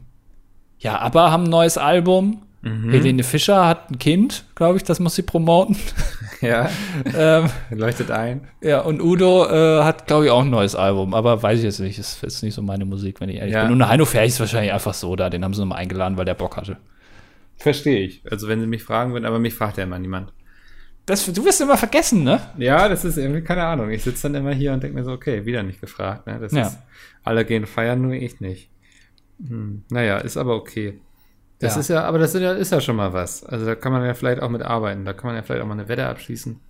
ja, ABBA haben ein neues Album. Helene Fischer hat ein Kind, glaube ich, das muss sie promoten. Ja. ähm, Leuchtet ein. ja, und Udo äh, hat, glaube ich, auch ein neues Album, aber weiß ich jetzt nicht. Ist jetzt nicht so meine Musik, wenn ich ehrlich Ja. bin. Und Heino Ferch ist wahrscheinlich einfach so da. Den haben sie nochmal eingeladen, weil der Bock hatte. Verstehe ich. Also wenn sie mich fragen würden, aber mich fragt ja immer niemand. Das, du wirst immer vergessen, ne? Ja, das ist irgendwie, keine Ahnung. Ich sitze dann immer hier und denke mir so, okay, wieder nicht gefragt. Ne? Das Ja. ist, alle gehen feiern, nur ich nicht. Hm, naja, ist aber okay. Das Ja. ist ja, aber das ist ja, ist ja schon mal was. Also da kann man ja vielleicht auch mit arbeiten. Da kann man ja vielleicht auch mal eine Wette abschließen.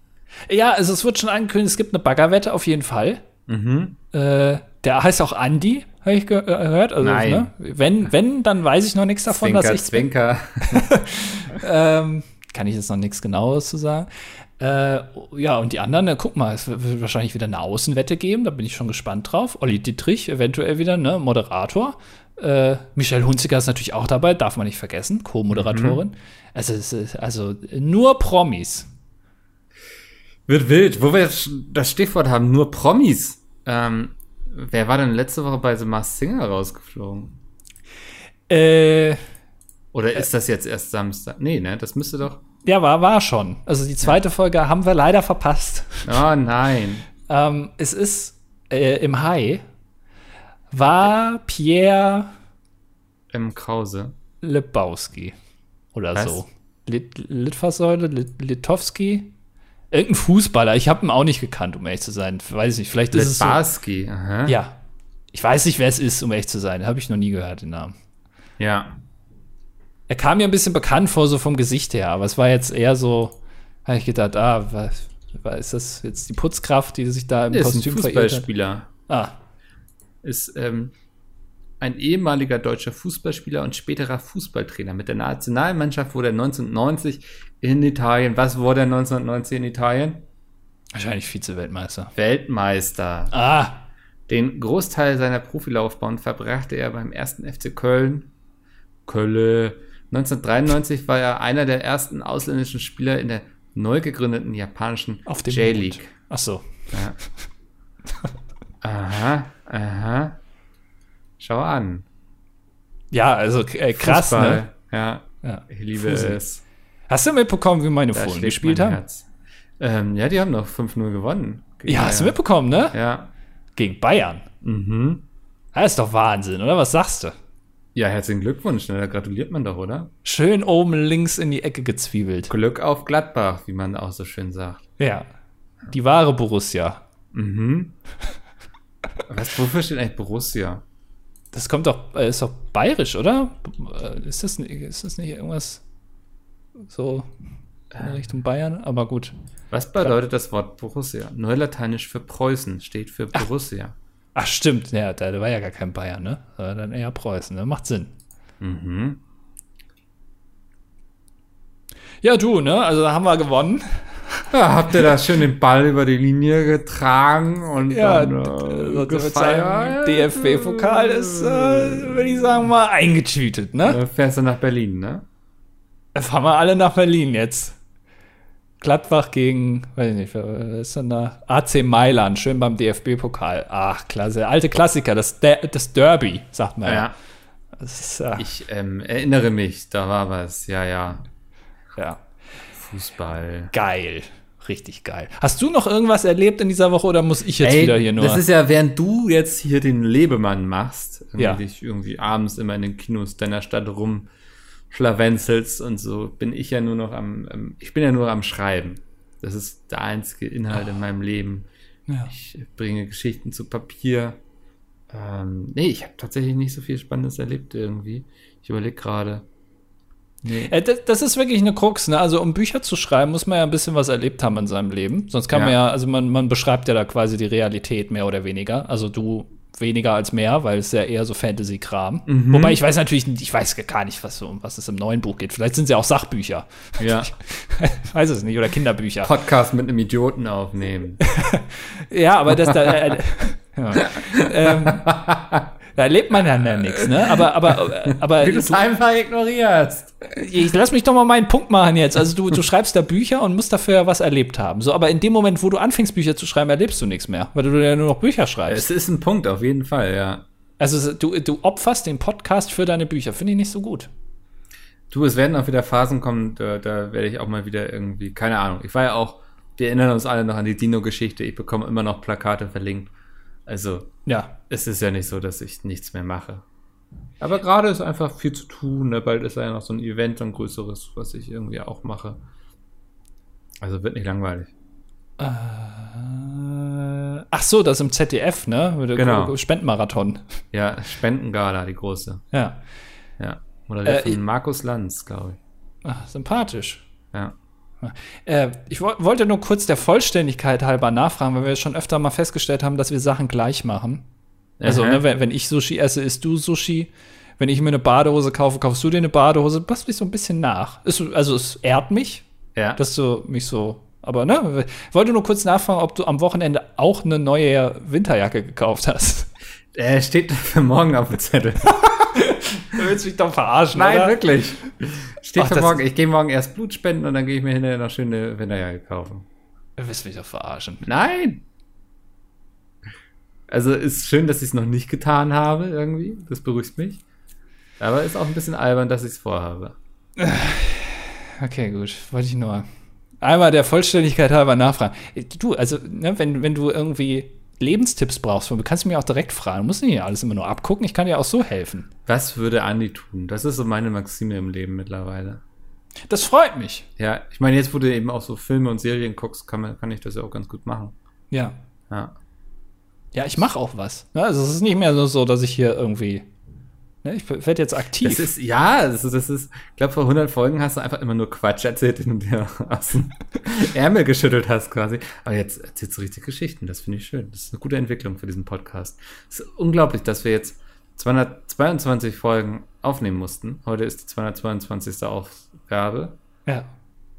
Ja, also es wird schon angekündigt, es gibt eine Baggerwette auf jeden Fall. Mhm. Äh, der heißt auch Andy, habe ich äh, gehört. Also, Nein. Ne? Wenn, wenn, dann weiß ich noch nichts davon, Zwinker, dass ich Zwinker. ähm, kann ich jetzt noch nichts genaues zu sagen. Äh, ja, und die anderen, äh, guck mal, es wird wahrscheinlich wieder eine Außenwette geben, da bin ich schon gespannt drauf. Olli Dittrich, eventuell wieder, ne, Moderator. Äh, Michelle Hunziker ist natürlich auch dabei, darf man nicht vergessen, Co-Moderatorin. Also, es ist, also nur Promis. Wird wild. Wo wir jetzt das Stichwort haben, nur Promis. Ähm, wer war denn letzte Woche bei The Masked Singer rausgeflogen? Äh, Oder ist das jetzt erst Samstag? Nee, ne? Das müsste doch. Ja, war, war schon. Also die zweite Folge haben wir leider verpasst. Oh nein. Ähm, es ist äh, im Hai war Pierre Im Krause. Lebowski oder Was? so. Lit Litfaßsäule, Lit Litowski. Irgendein Fußballer. Ich habe ihn auch nicht gekannt, um ehrlich zu sein. Weiß ich nicht. Vielleicht ist es so. Lesbarski. Aha. Ja. Ich weiß nicht, wer es ist, um ehrlich zu sein. Habe ich noch nie gehört, den Namen. Ja. Er kam mir ein bisschen bekannt vor, so vom Gesicht her, aber es war jetzt eher so, habe ich gedacht, ah, was, was ist das jetzt die Putzkraft, die sich da im Ist Kostüm verirrt hat? Fußballspieler. Ah, Ist ähm, ein ehemaliger deutscher Fußballspieler und späterer Fußballtrainer. Mit der Nationalmannschaft wurde er 1990 in Italien. Was wurde er 1990 in Italien? wahrscheinlich Vize-Weltmeister. Weltmeister. Ah, Den Großteil seiner Profilaufbahn verbrachte er beim ersten FC Köln. Köln. 1993 war er einer der ersten ausländischen Spieler in der neu gegründeten japanischen J-League. Ach so. Ja. aha, aha. Schau an. Ja, also äh, krass, Fußball. ne? Ja, Ja. ich liebe Fusel. es. Hast du mitbekommen, wie meine Fohlen gespielt mein haben? Ähm, ja, die haben noch 5-0 gewonnen. Ja, hast du Bayern. mitbekommen, ne? Ja. Gegen Bayern. Mhm. Das ist doch Wahnsinn, oder? Was sagst du? Ja, herzlichen Glückwunsch. Ne? Da gratuliert man doch, oder? Schön oben links in die Ecke gezwiebelt. Glück auf Gladbach, wie man auch so schön sagt. Ja. Die wahre Borussia. Mhm. Was, wofür steht eigentlich Borussia? Das kommt doch, äh, ist doch bayerisch, oder? Äh, Ist das, nicht- ist das nicht irgendwas so in Richtung Bayern? Aber gut. Was bedeutet das Wort Borussia? Neulateinisch für Preußen steht für Borussia. Ach, stimmt. Ja, da, war ja gar kein Bayern, ne? Dann eher Preußen, ne? Macht Sinn. Mhm. Ja, du, ne? Also da haben wir gewonnen. Ja, habt ihr da schön den Ball über die Linie getragen und Ja, dann, äh, gefeiert. DFB-Pokal ist, äh, würde ich sagen, mal eingetütet, ne? Äh, fährst du nach Berlin, ne? Fahren wir alle nach Berlin jetzt. Gladbach gegen, weiß ich nicht, wer ist denn da? AC Mailand, schön beim DFB-Pokal. Ach, klasse. Alte Klassiker, das, Der- das Derby, sagt man ja. Ja. Ist, ja, Ich ähm, erinnere mich, da war was. Ja, ja. ja. Fußball. Geil. Richtig geil. Hast du noch irgendwas erlebt in dieser Woche oder muss ich jetzt Ey, wieder hier nur? Das ist ja, während du jetzt hier den Lebemann machst, Ja. dich irgendwie abends immer in den Kinos deiner Stadt rumschlawenzelst und so, bin ich ja nur noch am, ähm, ich bin ja nur am Schreiben. Das ist der einzige Inhalt in meinem Leben. ja. Ich bringe Geschichten zu Papier. Ähm, nee, ich habe tatsächlich nicht so viel Spannendes erlebt irgendwie. Ich überlege gerade. Nee. Äh, das, das ist wirklich eine Krux, ne? Also um Bücher zu schreiben, muss man ja ein bisschen was erlebt haben in seinem Leben. Sonst kann man Ja. ja, also man, man beschreibt ja da quasi die Realität mehr oder weniger. Also du weniger als mehr, weil es ja eher so Fantasy-Kram. Mhm. Wobei ich weiß natürlich, nicht- ich weiß gar nicht, was um was es im neuen Buch geht. Vielleicht sind es ja auch Sachbücher. Ja. Ich weiß es nicht, oder Kinderbücher. Podcast mit einem Idioten aufnehmen. Ja, aber das da. Äh, ja. ähm, da erlebt man ja nichts, ne? Aber, aber, aber Wie du es einfach ignorierst. ich lass mich doch mal meinen Punkt machen jetzt. Also du, du schreibst da Bücher und musst dafür ja was erlebt haben. So, aber in dem Moment, wo du anfängst, Bücher zu schreiben, erlebst du nichts mehr, weil du ja nur noch Bücher schreibst. Es ist ein Punkt, auf jeden Fall, ja. Also du, du opferst den Podcast für deine Bücher. Finde ich nicht so gut. Du, es werden auch wieder Phasen kommen, da, da werde ich auch mal wieder irgendwie, keine Ahnung. Ich war ja auch, wir erinnern uns alle noch an die Dino-Geschichte, ich bekomme immer noch Plakate verlinkt. Also, Ja. es ist ja nicht so, dass ich nichts mehr mache. Aber gerade ist einfach viel zu tun. Ne? Bald ist ja noch so ein Event, ein größeres, was ich irgendwie auch mache. Also wird nicht langweilig. Äh, ach so, das im ZDF, ne? Mit der Genau. Spendenmarathon. Ja, Spendengala, die große. Ja. Ja. Moderiert Äh, ich- von Markus Lanz, glaube ich. Ach, sympathisch. Ja. Äh, ich wo wollte nur kurz der Vollständigkeit halber nachfragen, weil wir schon öfter mal festgestellt haben, dass wir Sachen gleich machen. Also, ne, wenn, wenn ich Sushi esse, isst du Sushi. Wenn ich mir eine Badehose kaufe, kaufst du dir eine Badehose. Passt mich so ein bisschen nach. Ist, also, es ehrt mich, Ja. dass du mich so. Aber, ne, ich wollte nur kurz nachfragen, ob du am Wochenende auch eine neue Winterjacke gekauft hast. Er steht für morgen auf dem Zettel. Du willst mich doch verarschen, Nein, oder? wirklich. Steht Ach, für morgen. Ich gehe morgen erst Blut spenden und dann gehe ich mir hinterher noch schöne Winterjacke kaufen. Du willst mich doch verarschen. Nein! Also ist schön, dass ich es noch nicht getan habe, irgendwie. Das beruhigt mich. Aber ist auch ein bisschen albern, dass ich es vorhabe. Okay, gut. Wollte ich nur einmal der Vollständigkeit halber nachfragen. Du, also, ne, wenn, wenn du irgendwie Lebenstipps brauchst, du kannst du mir auch direkt fragen. Du musst nicht alles immer nur abgucken. Ich kann dir auch so helfen. Was würde Andi tun? Das ist so meine Maxime im Leben mittlerweile. Das freut mich. Ja, ich meine, jetzt, wo du eben auch so Filme und Serien guckst, kann, man, kann ich das ja auch ganz gut machen. Ja. Ja. Ja, ich mache auch was. Ne, Also, es ist nicht mehr so dass ich hier irgendwie. Ne, ich werde jetzt aktiv. Das ist, ja, das ist, das ist ich glaube, vor 100 Folgen hast du einfach immer nur Quatsch erzählt, den du dir aus dem Ärmel geschüttelt hast quasi. Aber jetzt erzählst du richtig Geschichten, das finde ich schön. Das ist eine gute Entwicklung für diesen Podcast. Es ist unglaublich, dass wir jetzt 222 Folgen aufnehmen mussten. Heute ist die 222. Aufgabe. ja.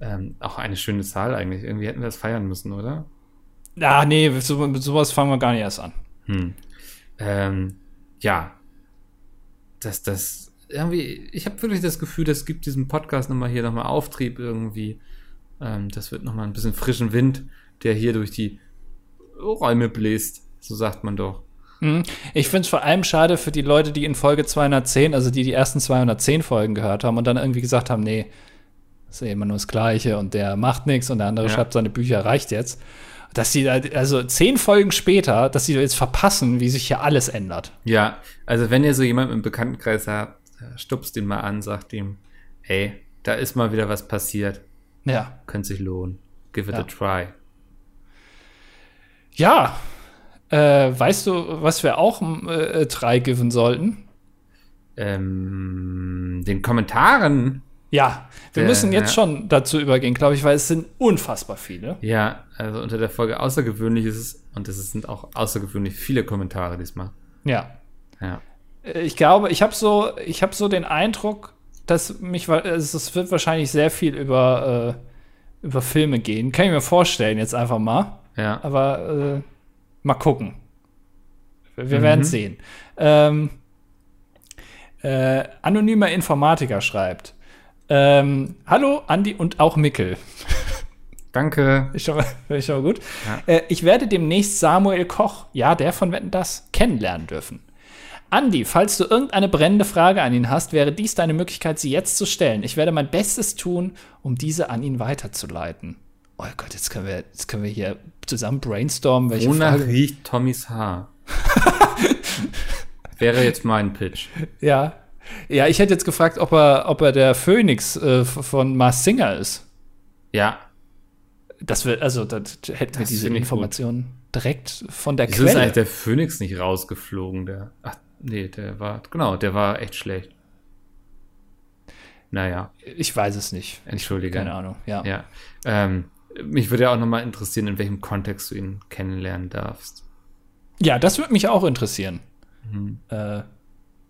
Ähm, auch eine schöne Zahl eigentlich. Irgendwie hätten wir das feiern müssen, oder? Ah, nee, mit sowas fangen wir gar nicht erst an. Hm. Ähm, ja. Das, das, irgendwie, ich habe wirklich das Gefühl, das gibt diesem Podcast nochmal hier nochmal Auftrieb irgendwie. Ähm, das wird nochmal ein bisschen frischen Wind, der hier durch die Räume bläst. So sagt man doch. Mhm. Ich finde es vor allem schade für die Leute, die in Folge 210, also die die ersten 210 Folgen gehört haben und dann irgendwie gesagt haben, nee, das ist ja immer nur das Gleiche und der macht nichts und der andere Ja. schreibt seine Bücher, reicht jetzt. Dass sie, da- also zehn Folgen später, dass sie jetzt verpassen, wie sich hier alles ändert. Ja, also wenn ihr so jemanden im Bekanntenkreis habt, äh, stupst ihn mal an, sagt ihm, ey, da ist mal wieder was passiert. Ja. Könnte sich lohnen. Give it Ja. a try. Ja. Äh, weißt du, was wir auch äh, drei geben sollten? Ähm, den Kommentaren Ja, wir Äh, müssen jetzt ja. schon dazu übergehen, glaube ich, weil es sind unfassbar viele. Ja, also unter der Folge außergewöhnlich ist es, und es sind auch außergewöhnlich viele Kommentare diesmal. Ja. Ja. Äh, Ich glaube, ich habe so, ich habe so den Eindruck, dass mich, es wird wahrscheinlich sehr viel über, äh, über Filme gehen. Kann ich mir vorstellen, jetzt einfach mal. Ja. Aber äh, mal gucken. Wir, wir Mhm. werden sehen. Ähm, äh, anonymer Informatiker schreibt. Ähm, Hallo, Andi und auch Mickel. Danke. Ist schon mal, ist schon mal gut. Ja. Äh, ich werde demnächst Samuel Koch, ja, der von Wetten das, kennenlernen dürfen. Andi, falls du irgendeine brennende Frage an ihn hast, wäre dies deine Möglichkeit, sie jetzt zu stellen. Ich werde mein Bestes tun, um diese an ihn weiterzuleiten. Oh Gott, jetzt können wir, jetzt können wir hier zusammen brainstormen, welche Wonach riecht Tommys Haar? Wäre jetzt mein Pitch. Ja. Ja, ich hätte jetzt gefragt, ob er, ob er der Phönix äh, von Mars Singer ist. Ja. Das wird, also, da hätten wir Das diese Informationen direkt von der Wieso ist eigentlich Quelle. der Phönix nicht rausgeflogen? Der, ach, nee, der war, genau, der war echt schlecht. Naja, Ich weiß es nicht. entschuldige. Keine Ahnung, ja. Ja. Ähm, mich würde ja auch nochmal interessieren, in welchem Kontext du ihn kennenlernen darfst. Ja, das würde mich auch interessieren. Mhm. Äh,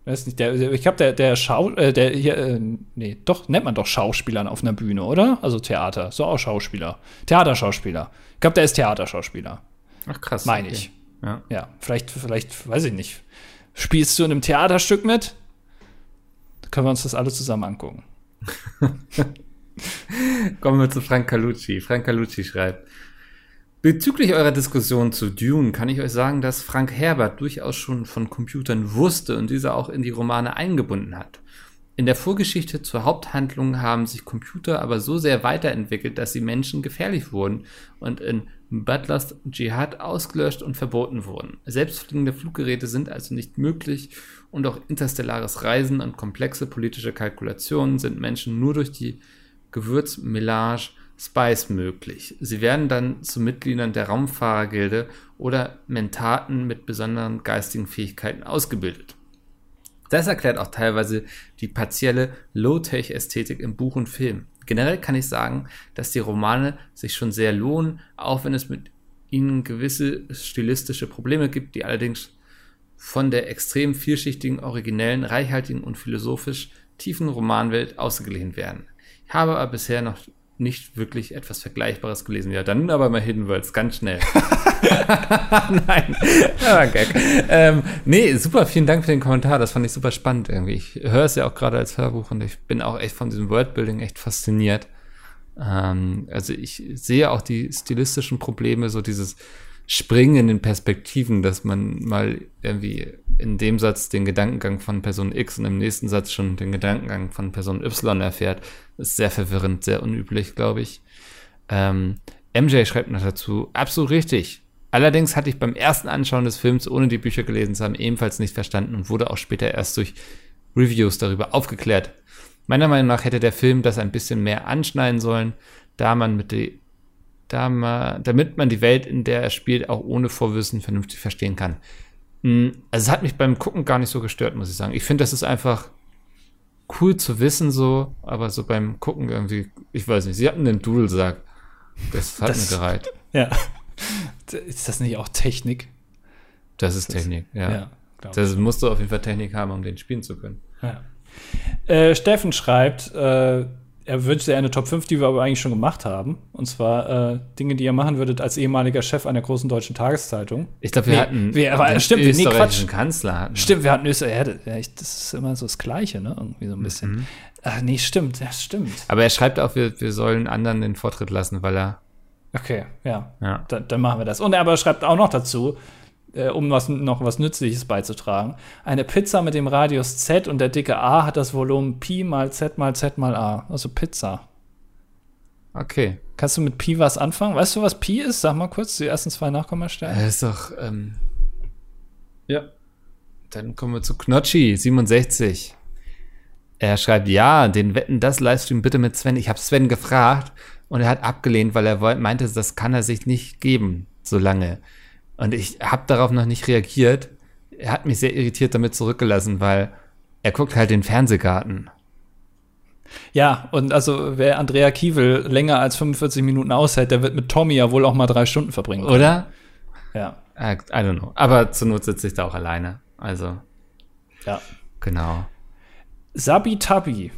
weiß nicht, der, ich glaube, der, der Schau, äh, der hier, äh, nee, doch, nennt man doch Schauspielern auf einer Bühne, oder? Also Theater, so auch Schauspieler. Theaterschauspieler. Ich glaube, der ist Theaterschauspieler, Ach krass. meine okay. ich. Ja. Ja, vielleicht, vielleicht, weiß ich nicht. Spielst du in einem Theaterstück mit? Dann können wir uns das alle zusammen angucken. Kommen wir zu Frank Calucci. Frank Calucci schreibt, Bezüglich eurer Diskussion zu Dune kann ich euch sagen, dass Frank Herbert durchaus schon von Computern wusste und diese auch in die Romane eingebunden hat. In der Vorgeschichte zur Haupthandlung haben sich Computer aber so sehr weiterentwickelt, dass sie Menschen gefährlich wurden und in Butlers Dschihad ausgelöscht und verboten wurden. Selbstfliegende Fluggeräte sind also nicht möglich und auch interstellares Reisen und komplexe politische Kalkulationen sind Menschen nur durch die Gewürzmelange Spice möglich. Sie werden dann zu Mitgliedern der Raumfahrergilde oder Mentaten mit besonderen geistigen Fähigkeiten ausgebildet. Das erklärt auch teilweise die partielle Low-Tech-Ästhetik im Buch und Film. Generell kann ich sagen, dass die Romane sich schon sehr lohnen, auch wenn es mit ihnen gewisse stilistische Probleme gibt, die allerdings von der extrem vielschichtigen, originellen, reichhaltigen und philosophisch tiefen Romanwelt ausgeglichen werden. Ich habe aber bisher noch nicht wirklich etwas Vergleichbares gelesen. Ja, dann aber mal Hidden Worlds, ganz schnell. Nein, aber Gag. Ähm, nee, super, vielen Dank für den Kommentar. Das fand ich super spannend irgendwie. Ich höre es ja auch gerade als Hörbuch und ich bin auch echt von diesem Worldbuilding echt fasziniert. Ähm, also ich sehe auch die stilistischen Probleme, so dieses Springen in den Perspektiven, dass man mal irgendwie in dem Satz den Gedankengang von Person X und im nächsten Satz schon den Gedankengang von Person Y erfährt, ist sehr verwirrend, sehr unüblich, glaube ich. Ähm, MJ schreibt noch dazu, absolut richtig. Allerdings hatte ich beim ersten Anschauen des Films, ohne die Bücher gelesen zu haben, ebenfalls nicht verstanden und wurde auch später erst durch Reviews darüber aufgeklärt. Meiner Meinung nach hätte der Film das ein bisschen mehr anschneiden sollen, da man mit die, da damit man die Welt, in der er spielt, auch ohne Vorwissen vernünftig verstehen kann. Mm, Also es hat mich beim Gucken gar nicht so gestört, muss ich sagen. Ich finde, das ist einfach cool zu wissen so, aber so beim Gucken irgendwie, ich weiß nicht, sie hatten den Dudelsack. Das hat Das- mir gereicht. Ja. Ist das nicht auch Technik? Das ist Technik, ja. Ja, Das musst du auf jeden Fall Technik haben, um den spielen zu können. Ja. Äh, Steffen schreibt, äh, er wünscht sich eine Top 5, die wir aber eigentlich schon gemacht haben. Und zwar äh, Dinge, die ihr machen würdet als ehemaliger Chef einer großen deutschen Tageszeitung. Ich glaube, wir Nee, hatten wir- aber stimmt, nee, Quatsch. Kanzler hatten. Stimmt, wir hatten Österreich. Ja, das- das ist immer so das Gleiche, ne? Irgendwie so ein bisschen. Mhm. Ach, nee, stimmt, ja, stimmt. Aber er schreibt auch, wir, wir sollen anderen den Vortritt lassen, weil er, Okay, ja. ja. Dann, dann machen wir das. Und er aber schreibt auch noch dazu, äh, um was, noch was Nützliches beizutragen. Eine Pizza mit dem Radius Z und der dicke A hat das Volumen Pi mal Z mal Z mal A. Also Pizza. Okay. Kannst du mit Pi was anfangen? Weißt du, was Pi ist? Sag mal kurz die ersten zwei Nachkommastellen. Das ist doch, ähm, ja. Dann kommen wir zu Knotschi, 67. Er schreibt, ja, den Wetten, das Livestream bitte mit Sven. Ich habe Sven gefragt und er hat abgelehnt, weil er meinte, das kann er sich nicht geben, so lange. Und ich habe darauf noch nicht reagiert. Er hat mich sehr irritiert damit zurückgelassen, weil er guckt halt den Fernsehgarten. Ja, und also wer Andrea Kiewel länger als 45 Minuten aushält, der wird mit Tommy ja wohl auch mal drei Stunden verbringen. können. Oder? Ja, I, I don't know. Aber zur Not sitze ich da auch alleine. Also, ja. genau. Sabi Tabi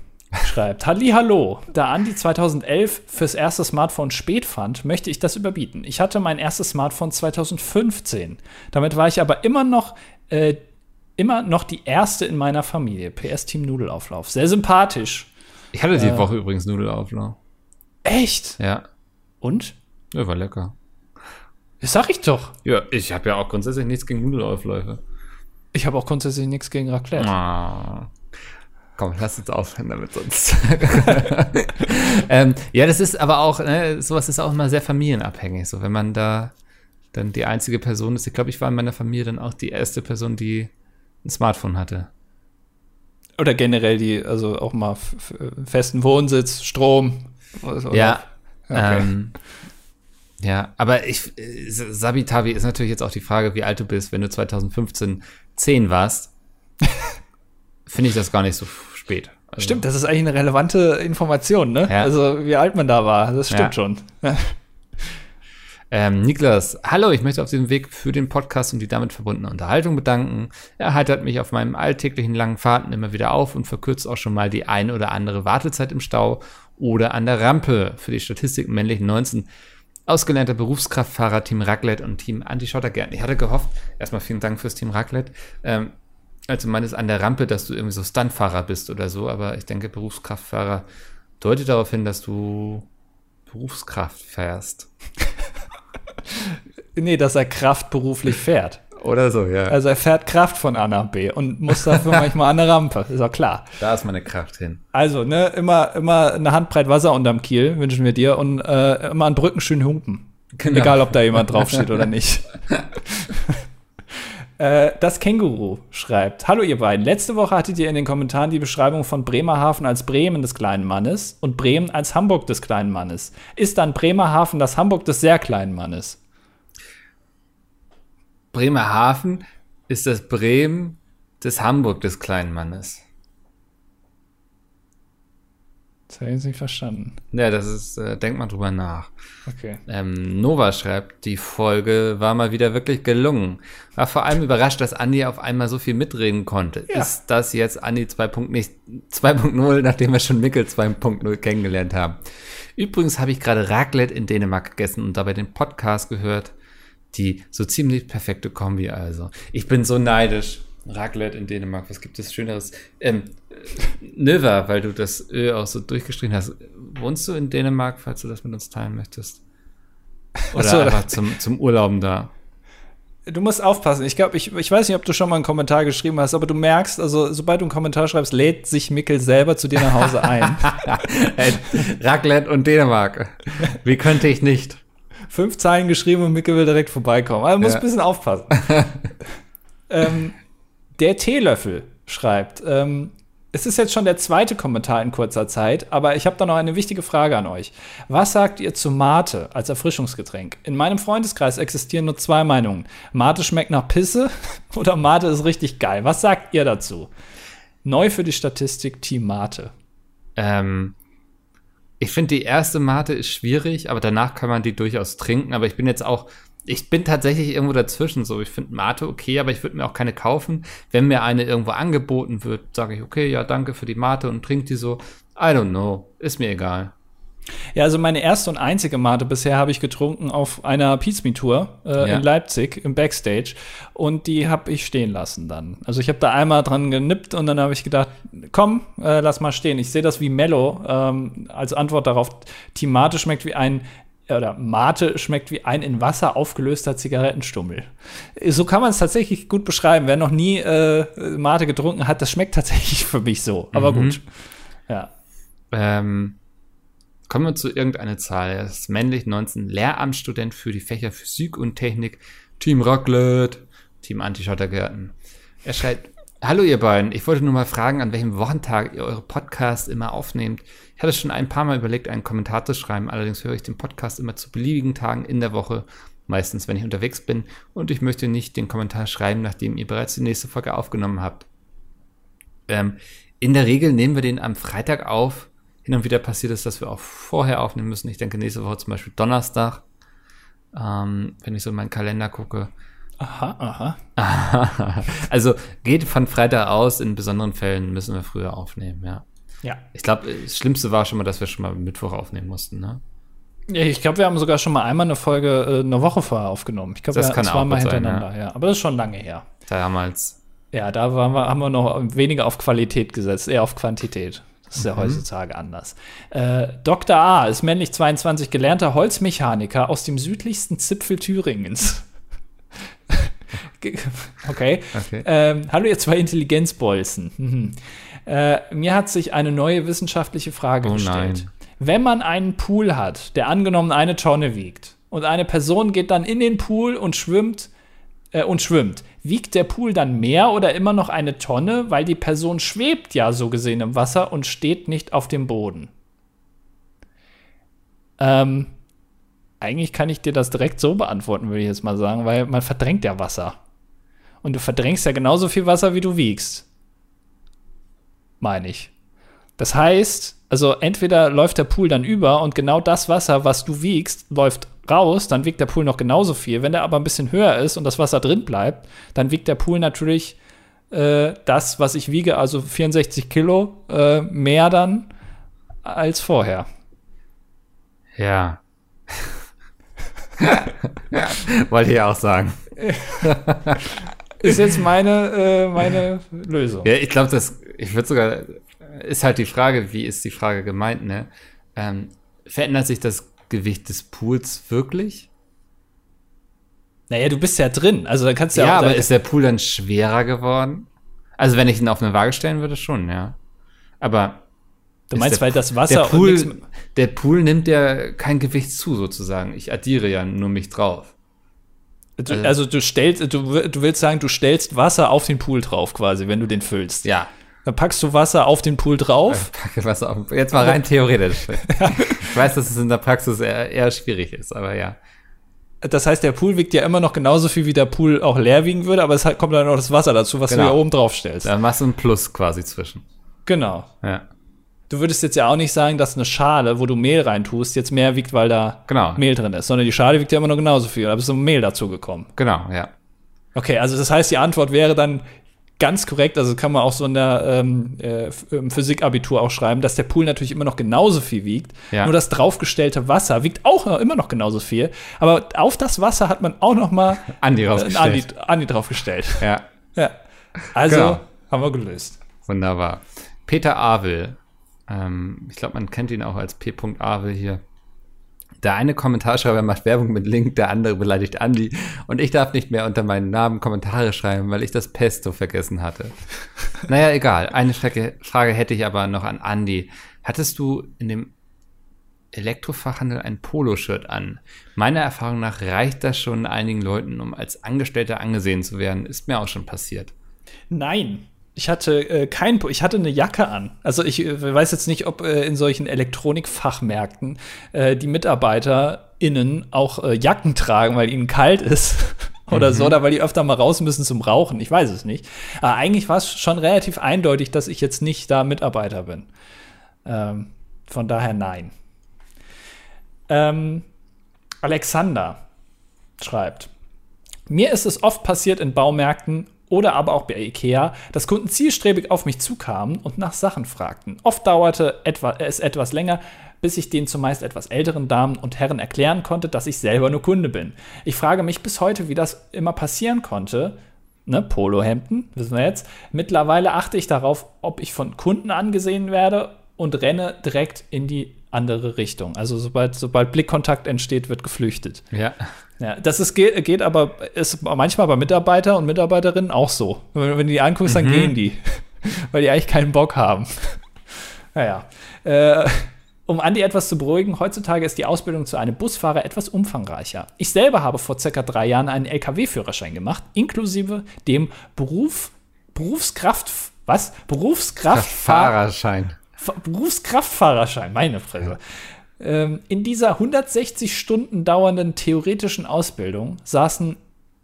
schreibt, Hallo, da Andi 2011 fürs erste Smartphone spät fand, möchte ich das überbieten. Ich hatte mein erstes Smartphone 2015. Damit war ich aber immer noch, äh, immer noch die erste in meiner Familie. PS Team Nudelauflauf. Sehr sympathisch. Ich hatte die Äh. Woche übrigens Nudelauflauf. Echt? Ja. Und? Ja, war lecker. Das sag ich doch. Ja, ich habe ja auch grundsätzlich nichts gegen Nudelaufläufe. Ich habe auch grundsätzlich nichts gegen Raclette. Ah. Komm, lass uns aufhören damit sonst. ähm, ja, das ist aber auch, ne, sowas ist auch immer sehr familienabhängig. So, wenn man da dann die einzige Person ist, ich glaube, ich war in meiner Familie dann auch die erste Person, die ein Smartphone hatte. Oder generell die, also auch mal festen Wohnsitz, Strom. Oder? Ja. Okay. Ähm, ja, aber ich, äh, Sabitavi ist natürlich jetzt auch die Frage, wie alt du bist, wenn du 2015 10 warst. Finde ich das gar nicht so spät. Also. Stimmt, das ist eigentlich eine relevante Information, ne? Ja. Also, wie alt man da war, das stimmt ja. schon. Ähm, Niklas, hallo, ich möchte auf diesem Weg für den Podcast und die damit verbundene Unterhaltung bedanken. Er heitert mich auf meinen alltäglichen langen Fahrten immer wieder auf und verkürzt auch schon mal die ein oder andere Wartezeit im Stau oder an der Rampe. Für die Statistik männlich 19 ausgelernter Berufskraftfahrer Team Raclette und Team Anti-Schottergärten. Ich hatte gehofft, erstmal vielen Dank fürs Team Raclette. Ähm, also meines an der Rampe, dass du irgendwie so Stuntfahrer bist oder so, aber ich denke, Berufskraftfahrer deutet darauf hin, dass du Berufskraft fährst. nee, dass er Kraft beruflich fährt. Oder so, ja. Also er fährt Kraft von A nach B und muss dafür manchmal an der Rampe, ist auch klar. Da ist meine Kraft hin. Also, ne, immer, immer eine Handbreit Wasser unterm Kiel, wünschen wir dir, und äh, immer an Brücken schön humpen. Genau. Egal, ob da jemand draufsteht oder nicht. Äh, das Känguru schreibt: Hallo, ihr beiden. Letzte Woche hattet ihr in den Kommentaren die Beschreibung von Bremerhaven als Bremen des kleinen Mannes und Bremen als Hamburg des kleinen Mannes. Ist dann Bremerhaven das Hamburg des sehr kleinen Mannes? Bremerhaven ist das Bremen des Hamburg des kleinen Mannes. Das habe ich jetzt nicht verstanden. Ja, das ist, äh, denk mal drüber nach. Okay. Ähm, Nova schreibt, die Folge war mal wieder wirklich gelungen. War vor allem überrascht, dass Andi auf einmal so viel mitreden konnte. Ja. Ist das jetzt Andi 2.0, nachdem wir schon Mickel 2.0 kennengelernt haben? Übrigens habe ich gerade Raclette in Dänemark gegessen und dabei den Podcast gehört. Die so ziemlich perfekte Kombi also. Ich bin so neidisch. Raclette in Dänemark, was gibt es Schöneres? Ähm, Növer, weil du das Ö auch so durchgestrichen hast. Wohnst du in Dänemark, falls du das mit uns teilen möchtest? Oder so, einfach zum, zum Urlauben da? Du musst aufpassen. Ich glaube, ich, ich weiß nicht, ob du schon mal einen Kommentar geschrieben hast, aber du merkst, also sobald du einen Kommentar schreibst, lädt sich Mickel selber zu dir nach Hause ein. Raclette und Dänemark. Wie könnte ich nicht? Fünf Zeilen geschrieben und Mickel will direkt vorbeikommen. Also muss ja. ein bisschen aufpassen. ähm, der Teelöffel schreibt, ähm, es ist jetzt schon der zweite Kommentar in kurzer Zeit, aber ich habe da noch eine wichtige Frage an euch. Was sagt ihr zu Mate als Erfrischungsgetränk? In meinem Freundeskreis existieren nur zwei Meinungen. Mate schmeckt nach Pisse oder Mate ist richtig geil. Was sagt ihr dazu? Neu für die Statistik Team Mate. Ähm, ich finde, die erste Mate ist schwierig, aber danach kann man die durchaus trinken. Aber ich bin jetzt auch ich bin tatsächlich irgendwo dazwischen so. Ich finde Mate okay, aber ich würde mir auch keine kaufen. Wenn mir eine irgendwo angeboten wird, sage ich, okay, ja, danke für die Mate und trink die so. I don't know. Ist mir egal. Ja, also meine erste und einzige Mate bisher habe ich getrunken auf einer Pizza Tour äh, ja. in Leipzig im Backstage und die habe ich stehen lassen dann. Also ich habe da einmal dran genippt und dann habe ich gedacht, komm, äh, lass mal stehen. Ich sehe das wie Mello ähm, als Antwort darauf. Die Mate schmeckt wie ein oder Mate schmeckt wie ein in Wasser aufgelöster Zigarettenstummel. So kann man es tatsächlich gut beschreiben. Wer noch nie äh, Mate getrunken hat, das schmeckt tatsächlich für mich so. Aber mhm. gut. Ja. Ähm, kommen wir zu irgendeiner Zahl. Er ist männlich, 19, Lehramtsstudent für die Fächer Physik und Technik, Team Raclette, Team Antischottergärten. Er schreibt, Hallo ihr beiden, ich wollte nur mal fragen, an welchem Wochentag ihr eure Podcasts immer aufnehmt. Ich hatte schon ein paar Mal überlegt, einen Kommentar zu schreiben, allerdings höre ich den Podcast immer zu beliebigen Tagen in der Woche, meistens wenn ich unterwegs bin, und ich möchte nicht den Kommentar schreiben, nachdem ihr bereits die nächste Folge aufgenommen habt. Ähm, in der Regel nehmen wir den am Freitag auf. Hin und wieder passiert es, dass wir auch vorher aufnehmen müssen. Ich denke nächste Woche zum Beispiel Donnerstag, ähm, wenn ich so in meinen Kalender gucke. Aha, aha. also geht von Freitag aus, in besonderen Fällen müssen wir früher aufnehmen, ja. Ja. Ich glaube, das Schlimmste war schon mal, dass wir schon mal Mittwoch aufnehmen mussten, ne? Ja, ich glaube, wir haben sogar schon mal einmal eine Folge äh, eine Woche vorher aufgenommen. Ich glaube, das kann war mal hintereinander, ja. ja. Aber das ist schon lange her. Damals. Ja, da wir, haben wir noch weniger auf Qualität gesetzt, eher auf Quantität. Das ist ja mhm. heutzutage anders. Äh, Dr. A ist männlich 22, gelernter Holzmechaniker aus dem südlichsten Zipfel Thüringens. Okay. Okay. Ähm, hallo, ihr zwei Intelligenzbolzen. Mhm. Äh, mir hat sich eine neue wissenschaftliche Frage Oh gestellt. nein. Wenn man einen Pool hat, der angenommen eine Tonne wiegt, und eine Person geht dann in den Pool und schwimmt, äh, und schwimmt, wiegt der Pool dann mehr oder immer noch eine Tonne, weil die Person schwebt ja so gesehen im Wasser und steht nicht auf dem Boden? Ähm, eigentlich kann ich dir das direkt so beantworten, würde ich jetzt mal sagen, weil man verdrängt ja Wasser. Und du verdrängst ja genauso viel Wasser, wie du wiegst. Meine ich. Das heißt, also entweder läuft der Pool dann über und genau das Wasser, was du wiegst, läuft raus, dann wiegt der Pool noch genauso viel. Wenn der aber ein bisschen höher ist und das Wasser drin bleibt, dann wiegt der Pool natürlich äh, das, was ich wiege, also 64 Kilo, äh, mehr dann als vorher. Ja. Wollte ich ja auch sagen. Ist jetzt meine, äh, meine Lösung. Ja, ich glaube, das, ich würde sogar, ist halt die Frage, wie ist die Frage gemeint, ne? Ähm, verändert sich das Gewicht des Pools wirklich? Naja, du bist ja drin. Also dann kannst du Ja, ja, auch aber da- ist der Pool dann schwerer geworden? Also wenn ich ihn auf eine Waage stellen würde, schon, ja. Aber Du meinst, der- weil das der Wasser und Pool, der Pool nimmt ja kein Gewicht zu, sozusagen. Ich addiere ja nur mich drauf. du, also du stellst, du, du willst sagen, du stellst Wasser auf den Pool drauf, quasi, wenn du den füllst. Ja. Dann packst du Wasser auf den Pool drauf. Packe was auf. Jetzt mal rein theoretisch. Ich weiß, dass es in der Praxis eher, eher schwierig ist, aber ja. Das heißt, der Pool wiegt ja immer noch genauso viel, wie der Pool auch leer wiegen würde, aber es kommt dann noch das Wasser dazu, was Genau. du ja oben drauf stellst. Da machst du ein Plus quasi zwischen. Genau. Ja. Du würdest jetzt ja auch nicht sagen, dass eine Schale, wo du Mehl reintust, jetzt mehr wiegt, weil da Genau. Mehl drin ist, sondern die Schale wiegt ja immer noch genauso viel. Da bist du Mehl dazu gekommen. Genau, ja. Okay, also das heißt, die Antwort wäre dann ganz korrekt, also kann man auch so in der ähm, äh, Physikabitur auch schreiben, dass der Pool natürlich immer noch genauso viel wiegt. Ja. Nur das draufgestellte Wasser wiegt auch noch, immer noch genauso viel. Aber auf das Wasser hat man auch noch mal Andi äh, ein rausgestellt. Andi, Andi draufgestellt. Ja, Ja. Also Genau. haben wir gelöst. wunderbar. Peter Avel. Ähm, ich glaube, man kennt ihn auch als P. Avel hier. Der eine Kommentarschreiber macht Werbung mit Link, der andere beleidigt Andi. Und ich darf nicht mehr unter meinen Namen Kommentare schreiben, weil ich das Pesto vergessen hatte. naja, egal. Eine Frage, Frage hätte ich aber noch an Andi. Hattest du in dem Elektrofachhandel ein Poloshirt an? Meiner Erfahrung nach reicht das schon einigen Leuten, um als Angestellter angesehen zu werden. Ist mir auch schon passiert. Nein. Ich hatte äh, kein, ich hatte eine Jacke an. Also ich äh, weiß jetzt nicht, ob äh, in solchen Elektronikfachmärkten äh, die MitarbeiterInnen auch äh, Jacken tragen, weil ihnen kalt ist oder so, oder weil die öfter mal raus müssen zum Rauchen. Ich weiß es nicht. Aber eigentlich war es schon relativ eindeutig, dass ich jetzt nicht da Mitarbeiter bin. Ähm, von daher nein. Ähm, Alexander schreibt. Mir ist es oft passiert in Baumärkten oder aber auch bei Ikea, dass Kunden zielstrebig auf mich zukamen und nach Sachen fragten. Oft dauerte etwa, es etwas länger, bis ich den zumeist etwas älteren Damen und Herren erklären konnte, dass ich selber nur Kunde bin. Ich frage mich bis heute, wie das immer passieren konnte. Ne, Polohemden, wissen wir jetzt. Mittlerweile achte ich darauf, ob ich von Kunden angesehen werde und renne direkt in die andere Richtung. Also sobald, sobald Blickkontakt entsteht, wird geflüchtet. Ja. Ja, das ist, geht, geht aber ist manchmal bei Mitarbeiter und Mitarbeiterinnen auch so. Wenn, wenn du die anguckst, dann gehen die. Weil die eigentlich keinen Bock haben. naja. Äh, um Andi etwas zu beruhigen, heutzutage ist die Ausbildung zu einem Busfahrer etwas umfangreicher. Ich selber habe vor circa drei Jahren einen LKW-Führerschein gemacht, inklusive dem Beruf, Berufskraft, was? Berufskraftfahrer. Fahrerschein. Fa- Berufskraftfahrerschein, meine Fresse. Ähm, in dieser 160 Stunden dauernden theoretischen Ausbildung saßen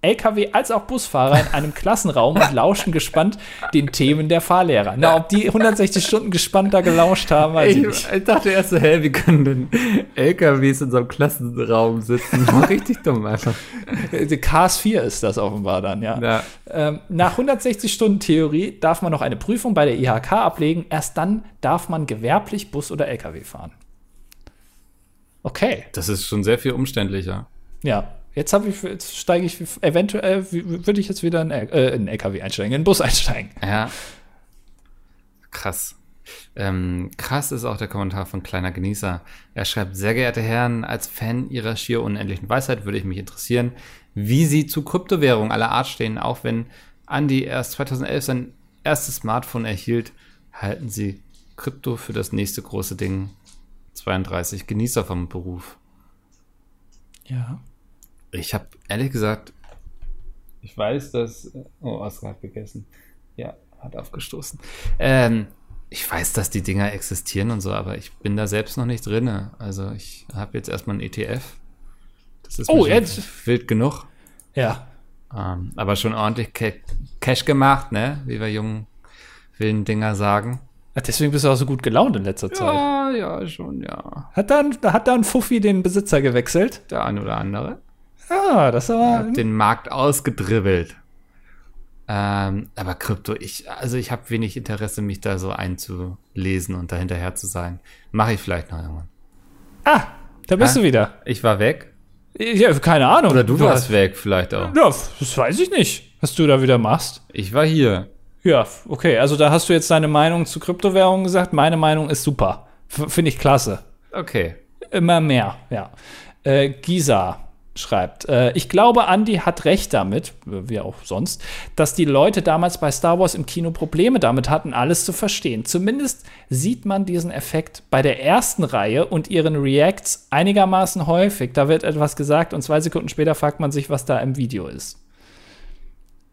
LKW als auch Busfahrer in einem Klassenraum und lauschten gespannt den Themen der Fahrlehrer. Na, ob die 160 Stunden gespannt da gelauscht haben, weiß ich, Ich, nicht. ich dachte erst so, hä, wie können denn LKWs in so einem Klassenraum sitzen? Richtig dumm einfach. Äh, KS4 ist das offenbar dann, ja. Ja. Ähm, nach 160 Stunden Theorie darf man noch eine Prüfung bei der IHK ablegen. Erst dann darf man gewerblich Bus oder LKW fahren. Okay. Das ist schon sehr viel umständlicher. Ja, jetzt habe ich, jetzt steige ich eventuell, würde ich jetzt wieder in, L- äh, einen LKW einsteigen, in einen Bus einsteigen. Ja. Krass. Ähm, krass ist auch der Kommentar von Kleiner Genießer. Er schreibt, sehr geehrte Herren, als Fan Ihrer schier unendlichen Weisheit würde ich mich interessieren, wie sie zu Kryptowährungen aller Art stehen. Auch wenn Andy erst 2011 sein erstes Smartphone erhielt, halten sie Krypto für das nächste große Ding. 32 Genießer vom Beruf. Ja. Ich habe ehrlich gesagt, ich weiß, dass. Oh, Oskar hat gegessen. Ja, hat aufgestoßen. Ähm, ich weiß, dass die Dinger existieren und so, aber ich bin da selbst noch nicht drin. Also ich habe jetzt erstmal ein ETF. Das ist Oh, jetzt- wild genug. Ja. Ähm, aber schon ordentlich Ca Cash gemacht, ne? Wie wir jungen wilden Dinger sagen. Ach, Deswegen bist du auch so gut gelaunt in letzter Zeit. Ja, ja, schon, ja. Hat dann, hat dann Fuffi den Besitzer gewechselt? Der eine oder andere. Ah, das war. Hab den Markt ausgedribbelt. Ähm, aber Krypto, ich, also ich habe wenig Interesse, mich da so einzulesen und dahinterher zu sein. Mache ich vielleicht noch irgendwann. Ah, da bist Hä? du wieder. Ich war weg. Ja, keine Ahnung. Oder du warst hast- weg, vielleicht auch. Ja, das weiß ich nicht, was du da wieder machst. Ich war hier. Ja, okay. Also da hast du jetzt deine Meinung zu Kryptowährungen gesagt. Meine Meinung ist super. Finde ich klasse. Okay. Immer mehr, ja. Äh, Gisa schreibt, äh, ich glaube, Andy hat recht damit, äh, wie auch sonst, dass die Leute damals bei Star Wars im Kino Probleme damit hatten, alles zu verstehen. Zumindest sieht man diesen Effekt bei der ersten Reihe und ihren Reacts einigermaßen häufig. Da wird etwas gesagt und zwei Sekunden später fragt man sich, was da im Video ist.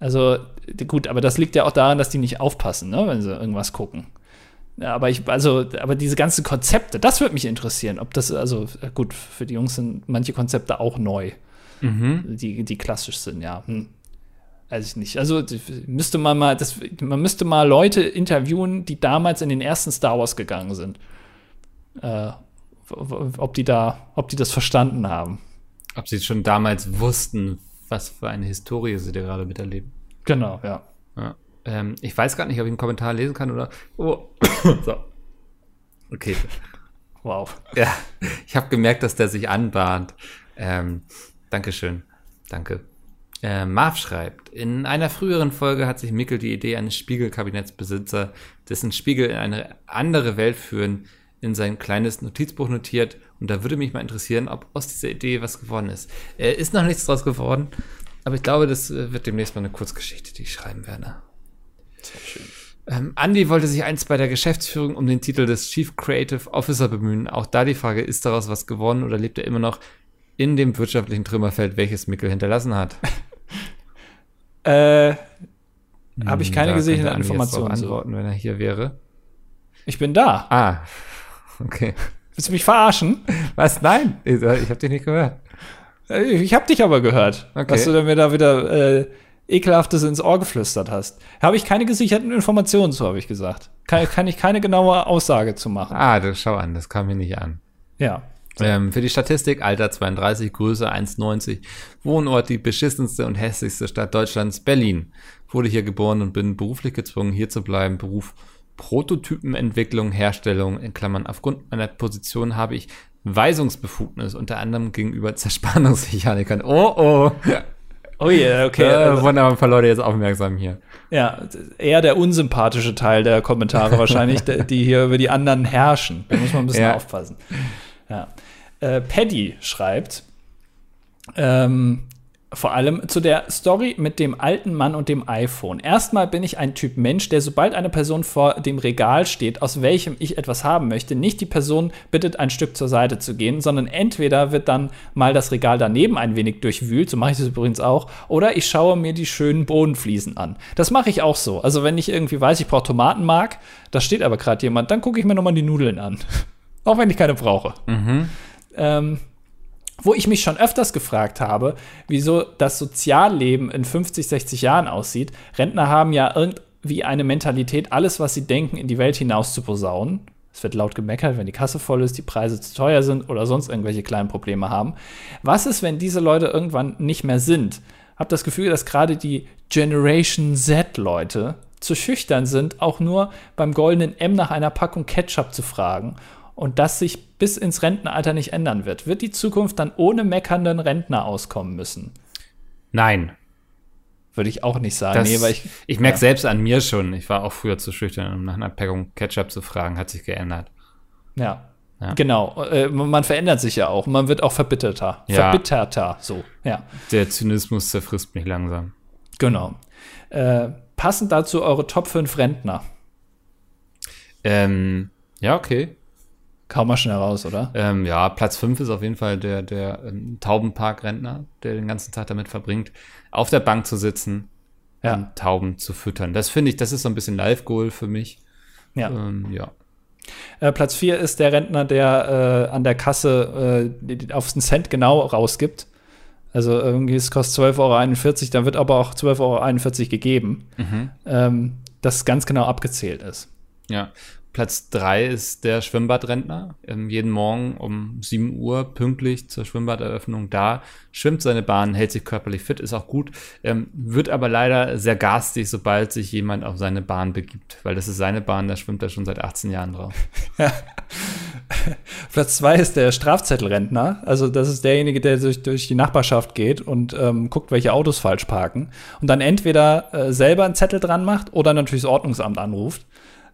Also, gut, aber das liegt ja auch daran, dass die nicht aufpassen, ne, wenn sie irgendwas gucken. Ja, aber ich, also, aber diese ganzen Konzepte, das würde mich interessieren, ob das, also, gut, für die Jungs sind manche Konzepte auch neu, die, die klassisch sind, ja. Hm. Weiß ich nicht. Also müsste man mal, das, man müsste mal Leute interviewen, die damals in den ersten Star Wars gegangen sind. Äh, ob die da, ob die das verstanden haben. Ob sie schon damals wussten, was für eine Historie sie da gerade miterleben. Genau, ja. Ja. Ähm, ich weiß gar nicht, ob ich einen Kommentar lesen kann oder. Oh. so. Okay. Wow. Ja, ich habe gemerkt, dass der sich anbahnt. Ähm, Dankeschön. Danke. Äh, Marv schreibt, in einer früheren Folge hat sich Mikkel die Idee eines Spiegelkabinettsbesitzer, dessen Spiegel in eine andere Welt führen, in sein kleines Notizbuch notiert. Und da würde mich mal interessieren, ob aus dieser Idee was geworden ist. Äh, ist noch nichts draus geworden, aber ich glaube, das äh, wird demnächst mal eine Kurzgeschichte, die ich schreiben werde. Ähm, Andy wollte sich einst bei der Geschäftsführung um den Titel des Chief Creative Officer bemühen. Auch da die Frage, ist daraus was geworden oder lebt er immer noch in dem wirtschaftlichen Trümmerfeld, welches Mickel hinterlassen hat? Äh, Habe ich keine gesicherte Information antworten, wenn er hier wäre. Ich bin da. Ah, okay. Willst du mich verarschen? Was? Nein, ich habe dich nicht gehört. Äh, Ich habe dich aber gehört, Okay. dass du mir da wieder äh, ekelhaftes ins Ohr geflüstert hast. Habe ich keine gesicherten Informationen zu, habe ich gesagt. Kann, kann ich keine genaue Aussage zu machen. Ah, das, schau an, das kam mir nicht an. Ja. Ähm, für die Statistik, Alter 32, Größe 1,90, Wohnort die beschissenste und hässlichste Stadt Deutschlands, Berlin. Wurde hier geboren und bin beruflich gezwungen, hier zu bleiben. Beruf Prototypenentwicklung, Herstellung, in Klammern. Aufgrund meiner Position habe ich Weisungsbefugnis, unter anderem gegenüber Zerspannungsmechanikern. Oh, oh. Oh ja, okay. äh, also, wurden aber ein paar Leute jetzt aufmerksam hier. ja, eher der unsympathische Teil der Kommentare wahrscheinlich, die hier über die anderen herrschen. Da muss man ein bisschen Ja. aufpassen. Ja. Äh, Paddy schreibt, ähm, vor allem zu der Story mit dem alten Mann und dem iPhone. Erstmal bin ich ein Typ Mensch, der sobald eine Person vor dem Regal steht, aus welchem ich etwas haben möchte, nicht die Person bittet, ein Stück zur Seite zu gehen, sondern entweder wird dann mal das Regal daneben ein wenig durchwühlt, so mache ich das übrigens auch, oder ich schaue mir die schönen Bodenfliesen an. Das mache ich auch so. Also wenn ich irgendwie weiß, ich brauche Tomatenmark, da steht aber gerade jemand, dann gucke ich mir nochmal die Nudeln an. auch wenn ich keine brauche. Ähm, wo ich mich schon öfters gefragt habe, wieso das Sozialleben in 50, 60 Jahren aussieht. Rentner haben ja irgendwie eine Mentalität, alles, was sie denken, in die Welt hinaus zu posaunen. Es wird laut gemeckert, wenn die Kasse voll ist, die Preise zu teuer sind oder sonst irgendwelche kleinen Probleme haben. Was ist, wenn diese Leute irgendwann nicht mehr sind? Hab das Gefühl, dass gerade die Generation Z-Leute zu schüchtern sind, auch nur beim goldenen M nach einer Packung Ketchup zu fragen und das sich bis ins Rentenalter nicht ändern wird. Wird die Zukunft dann ohne meckernden Rentner auskommen müssen? Nein. Würde ich auch nicht sagen. Das, nee, weil ich, ich merke ja. selbst an mir schon. Ich war auch früher zu schüchtern, um nach einer Packung Ketchup zu fragen. Hat sich geändert. ja. Ja. Genau, äh, man verändert sich ja auch. Man wird auch verbitterter. Ja. Verbitterter, so, ja. Der Zynismus zerfrisst mich langsam. Genau. Äh, passend dazu eure Top 5 Rentner. Ähm, ja, okay. Kaum mal schnell raus, oder? Ähm, ja, Platz 5 ist auf jeden Fall der, der ähm, Taubenpark-Rentner, der den ganzen Tag damit verbringt, auf der Bank zu sitzen Ja. und Tauben zu füttern. Das finde ich, das ist so ein bisschen Live-Goal für mich. Ja. Ähm, ja. Äh, Platz 4 ist der Rentner, der äh, an der Kasse äh, auf den Cent genau rausgibt. Also irgendwie, es kostet 12,41 Euro, dann wird aber auch 12,41 Euro gegeben. Ähm, dass ganz genau abgezählt ist. Ja. Platz 3 ist der Schwimmbadrentner. Ähm, jeden Morgen um 7 Uhr pünktlich zur Schwimmbaderöffnung da, schwimmt seine Bahn, hält sich körperlich fit, ist auch gut, ähm, wird aber leider sehr garstig, sobald sich jemand auf seine Bahn begibt, weil das ist seine Bahn, da schwimmt er schon seit 18 Jahren drauf. Platz 2 ist der Strafzettelrentner. Also, das ist derjenige, der durch, durch die Nachbarschaft geht und ähm, guckt, welche Autos falsch parken. Und dann entweder äh, selber einen Zettel dran macht oder natürlich das Ordnungsamt anruft.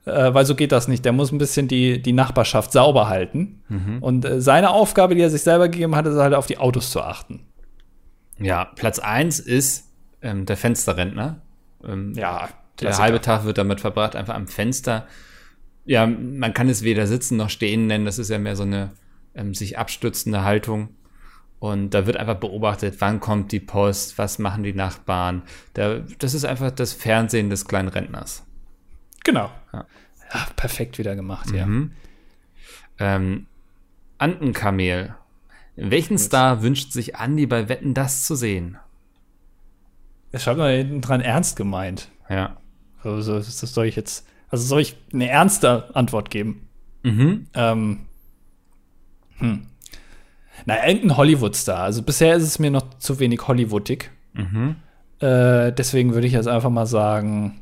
Äh, weil so geht das nicht. Der muss ein bisschen die, die Nachbarschaft sauber halten. Und äh, seine Aufgabe, die er sich selber gegeben hat, ist halt auf die Autos zu achten. Ja, Platz 1 ist ähm, der Fensterrentner. Ähm, Ja, Der halbe Tag wird damit verbracht, einfach am Fenster. Ja, man kann es weder sitzen noch stehen nennen. Das ist ja mehr so eine ähm, sich abstützende Haltung. Und da wird einfach beobachtet, wann kommt die Post, was machen die Nachbarn. Da, das ist einfach das Fernsehen des kleinen Rentners. Genau. Ja. Ja, perfekt wieder gemacht, ja. Ähm, Antenkamel. Welchen Star wünscht sich Andi bei Wetten das zu sehen? Das schreibt mal hinten dran ernst gemeint. Ja. Also, das soll ich jetzt, also soll ich eine ernste Antwort geben? Mhm. Ähm, hm. Na, irgendein Hollywood-Star. Also bisher ist es mir noch zu wenig Hollywoodig. Äh, deswegen würde ich jetzt einfach mal sagen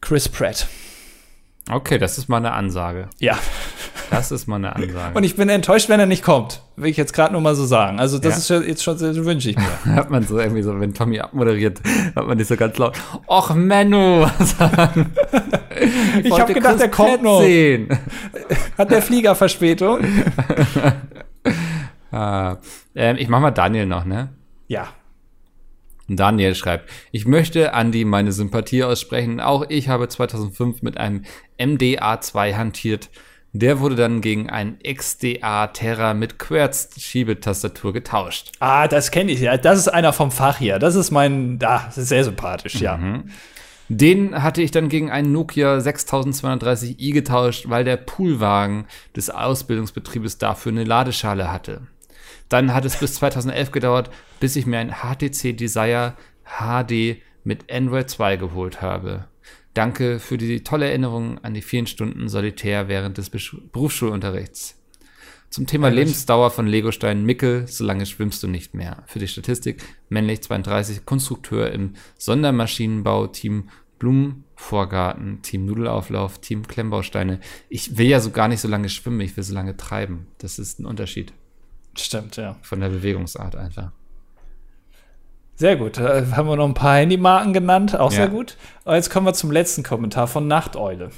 Chris Pratt. Okay, das ist mal eine Ansage. Ja. Das ist mal eine Ansage. Und ich bin enttäuscht, wenn er nicht kommt. Will ich jetzt gerade nur mal so sagen. Also das Ja. ist jetzt schon, das wünsche ich mir. hat man so irgendwie so, wenn Tommy abmoderiert, hat man nicht so ganz laut, Och Menno, sagen. Ich habe gedacht, der kommt noch. Sehen. Hat der Flieger Verspätung? Ah, ähm, ich mach mal Daniel noch, ne? Ja. Daniel schreibt, ich möchte Andi meine Sympathie aussprechen. Auch ich habe 2005 mit einem MDA2 hantiert. Der wurde dann gegen einen XDA Terra mit Querz-Schiebetastatur getauscht. Ah, das kenne ich ja. Das ist einer vom Fach hier. Das ist mein, ah, das ist sehr sympathisch, ja. Den hatte ich dann gegen einen Nokia 6230i getauscht, weil der Poolwagen des Ausbildungsbetriebes dafür eine Ladeschale hatte. Dann hat es bis 2011 gedauert, bis ich mir ein HTC Desire HD mit Android 2 geholt habe. Danke für die tolle Erinnerung an die vielen Stunden Solitär während des Berufsschulunterrichts. Zum Thema Lebensdauer von Legostein Mickel, solange schwimmst du nicht mehr. Für die Statistik, männlich 32, Konstrukteur im Sondermaschinenbau, Team Blumenvorgarten, Team Nudelauflauf, Team Klemmbausteine. Ich will ja so gar nicht so lange schwimmen, ich will so lange treiben. Das ist ein Unterschied Stimmt, ja. von der Bewegungsart einfach. Sehr gut. Da haben wir noch ein paar Handymarken genannt, auch sehr Ja. gut. Und jetzt kommen wir zum letzten Kommentar von Nachteule.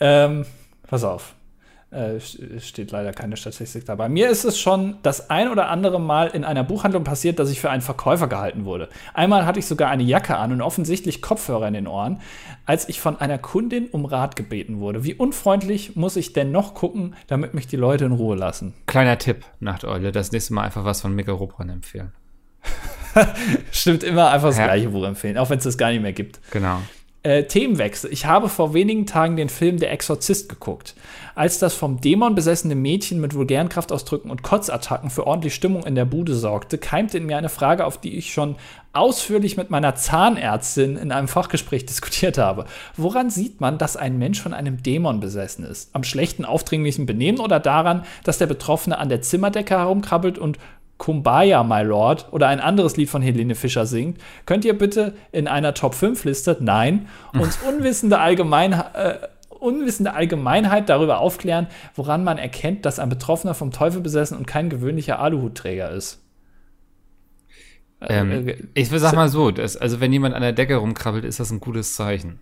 Ähm, pass auf. Äh, st- steht leider keine Statistik dabei. Mir ist es schon das ein oder andere Mal in einer Buchhandlung passiert, dass ich für einen Verkäufer gehalten wurde. Einmal hatte ich sogar eine Jacke an und offensichtlich Kopfhörer in den Ohren, als ich von einer Kundin um Rat gebeten wurde. Wie unfreundlich muss ich denn noch gucken, damit mich die Leute in Ruhe lassen? Kleiner Tipp, Nachteule, das nächste Mal einfach was von Mega Robron empfehlen. Stimmt immer einfach das Ja. gleiche Buch empfehlen, auch wenn es das gar nicht mehr gibt. Genau. Äh, Themenwechsel. Ich habe vor wenigen Tagen den Film Der Exorzist geguckt. Als das vom Dämon besessene Mädchen mit vulgären Kraftausdrücken und Kotzattacken für ordentlich Stimmung in der Bude sorgte, keimte in mir eine Frage, auf die ich schon ausführlich mit meiner Zahnärztin in einem Fachgespräch diskutiert habe. Woran sieht man, dass ein Mensch von einem Dämon besessen ist? Am schlechten, aufdringlichen Benehmen oder daran, dass der Betroffene an der Zimmerdecke herumkrabbelt und Kumbaya, My Lord oder ein anderes Lied von Helene Fischer singt, könnt ihr bitte in einer Top 5 Liste, nein, uns unwissende, Allgemein, äh, unwissende Allgemeinheit darüber aufklären, woran man erkennt, dass ein Betroffener vom Teufel besessen und kein gewöhnlicher Aluhutträger ist. Ähm, äh, ich will sag mal so, dass, also wenn jemand an der Decke rumkrabbelt, ist das ein gutes Zeichen.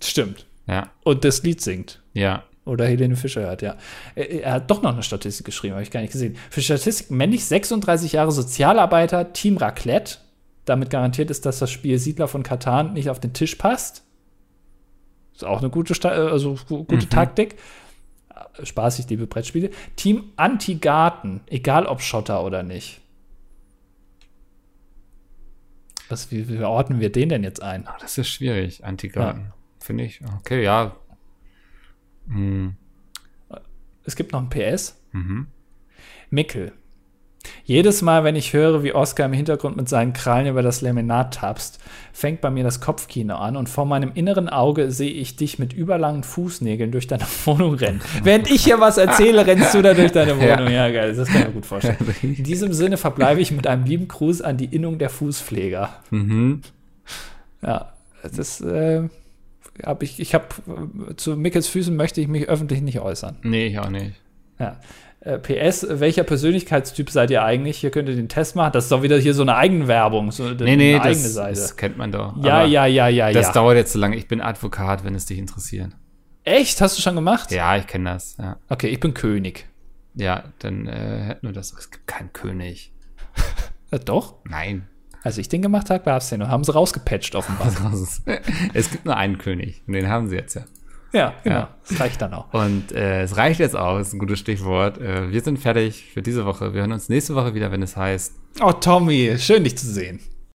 Stimmt. Ja, und das Lied singt. ja. Oder Helene Fischer hat, ja. Er, er hat doch noch eine Statistik geschrieben, habe ich gar nicht gesehen. Für Statistik männlich 36 Jahre Sozialarbeiter, Team Raclette. Damit garantiert ist, dass das Spiel Siedler von Katan nicht auf den Tisch passt. Ist auch eine gute, Sta äh, also gu- gute Taktik. Äh, Spaßig, liebe Brettspiele. Team Anti-Garten, egal ob Schotter oder nicht. Was, wie, wie ordnen wir den denn jetzt ein? Das ist schwierig, Antigarten. Finde ich. Okay, ja. Hm. Es gibt noch ein PS. Mhm. Mickel. Jedes Mal, wenn ich höre, wie Oscar im Hintergrund mit seinen Krallen über das Laminat tapst, fängt bei mir das Kopfkino an und vor meinem inneren Auge sehe ich dich mit überlangen Fußnägeln durch deine Wohnung rennen. Während ich hier was erzähle, rennst du da durch deine Wohnung. Ja, geil, das kann ich mir gut vorstellen. In diesem Sinne verbleibe ich mit einem lieben Gruß an die Innung der Fußpfleger. Mhm. Ja, das äh, hab ich, ich habe zu Mickels Füßen möchte ich mich öffentlich nicht äußern. Nee, ich auch nicht. Ja. Äh, PS, welcher Persönlichkeitstyp seid ihr eigentlich? Hier könnt ihr den Test machen. Das ist doch wieder hier so eine Eigenwerbung, so Nee, nee, eine eigene das, Seite. das kennt man doch. ja, Aber ja, ja, ja, Das ja. dauert jetzt so lange. Ich bin Advokat, wenn es dich interessiert. Echt? Hast du schon gemacht? Ja, ich kenne das. Ja. Okay, ich bin König. Ja, dann äh, hätten wir das. Es gibt keinen König. Äh, doch. Nein. Als ich den gemacht habe, gab es den und haben sie rausgepatcht offenbar. Das es gibt nur einen König. Und den haben sie jetzt ja. ja, genau. Ja. Das reicht dann auch. Und äh, es reicht jetzt auch, ist ein gutes Stichwort. Äh, wir sind fertig für diese Woche. Wir hören uns nächste Woche wieder, wenn es heißt Oh, Tommy, schön dich zu sehen.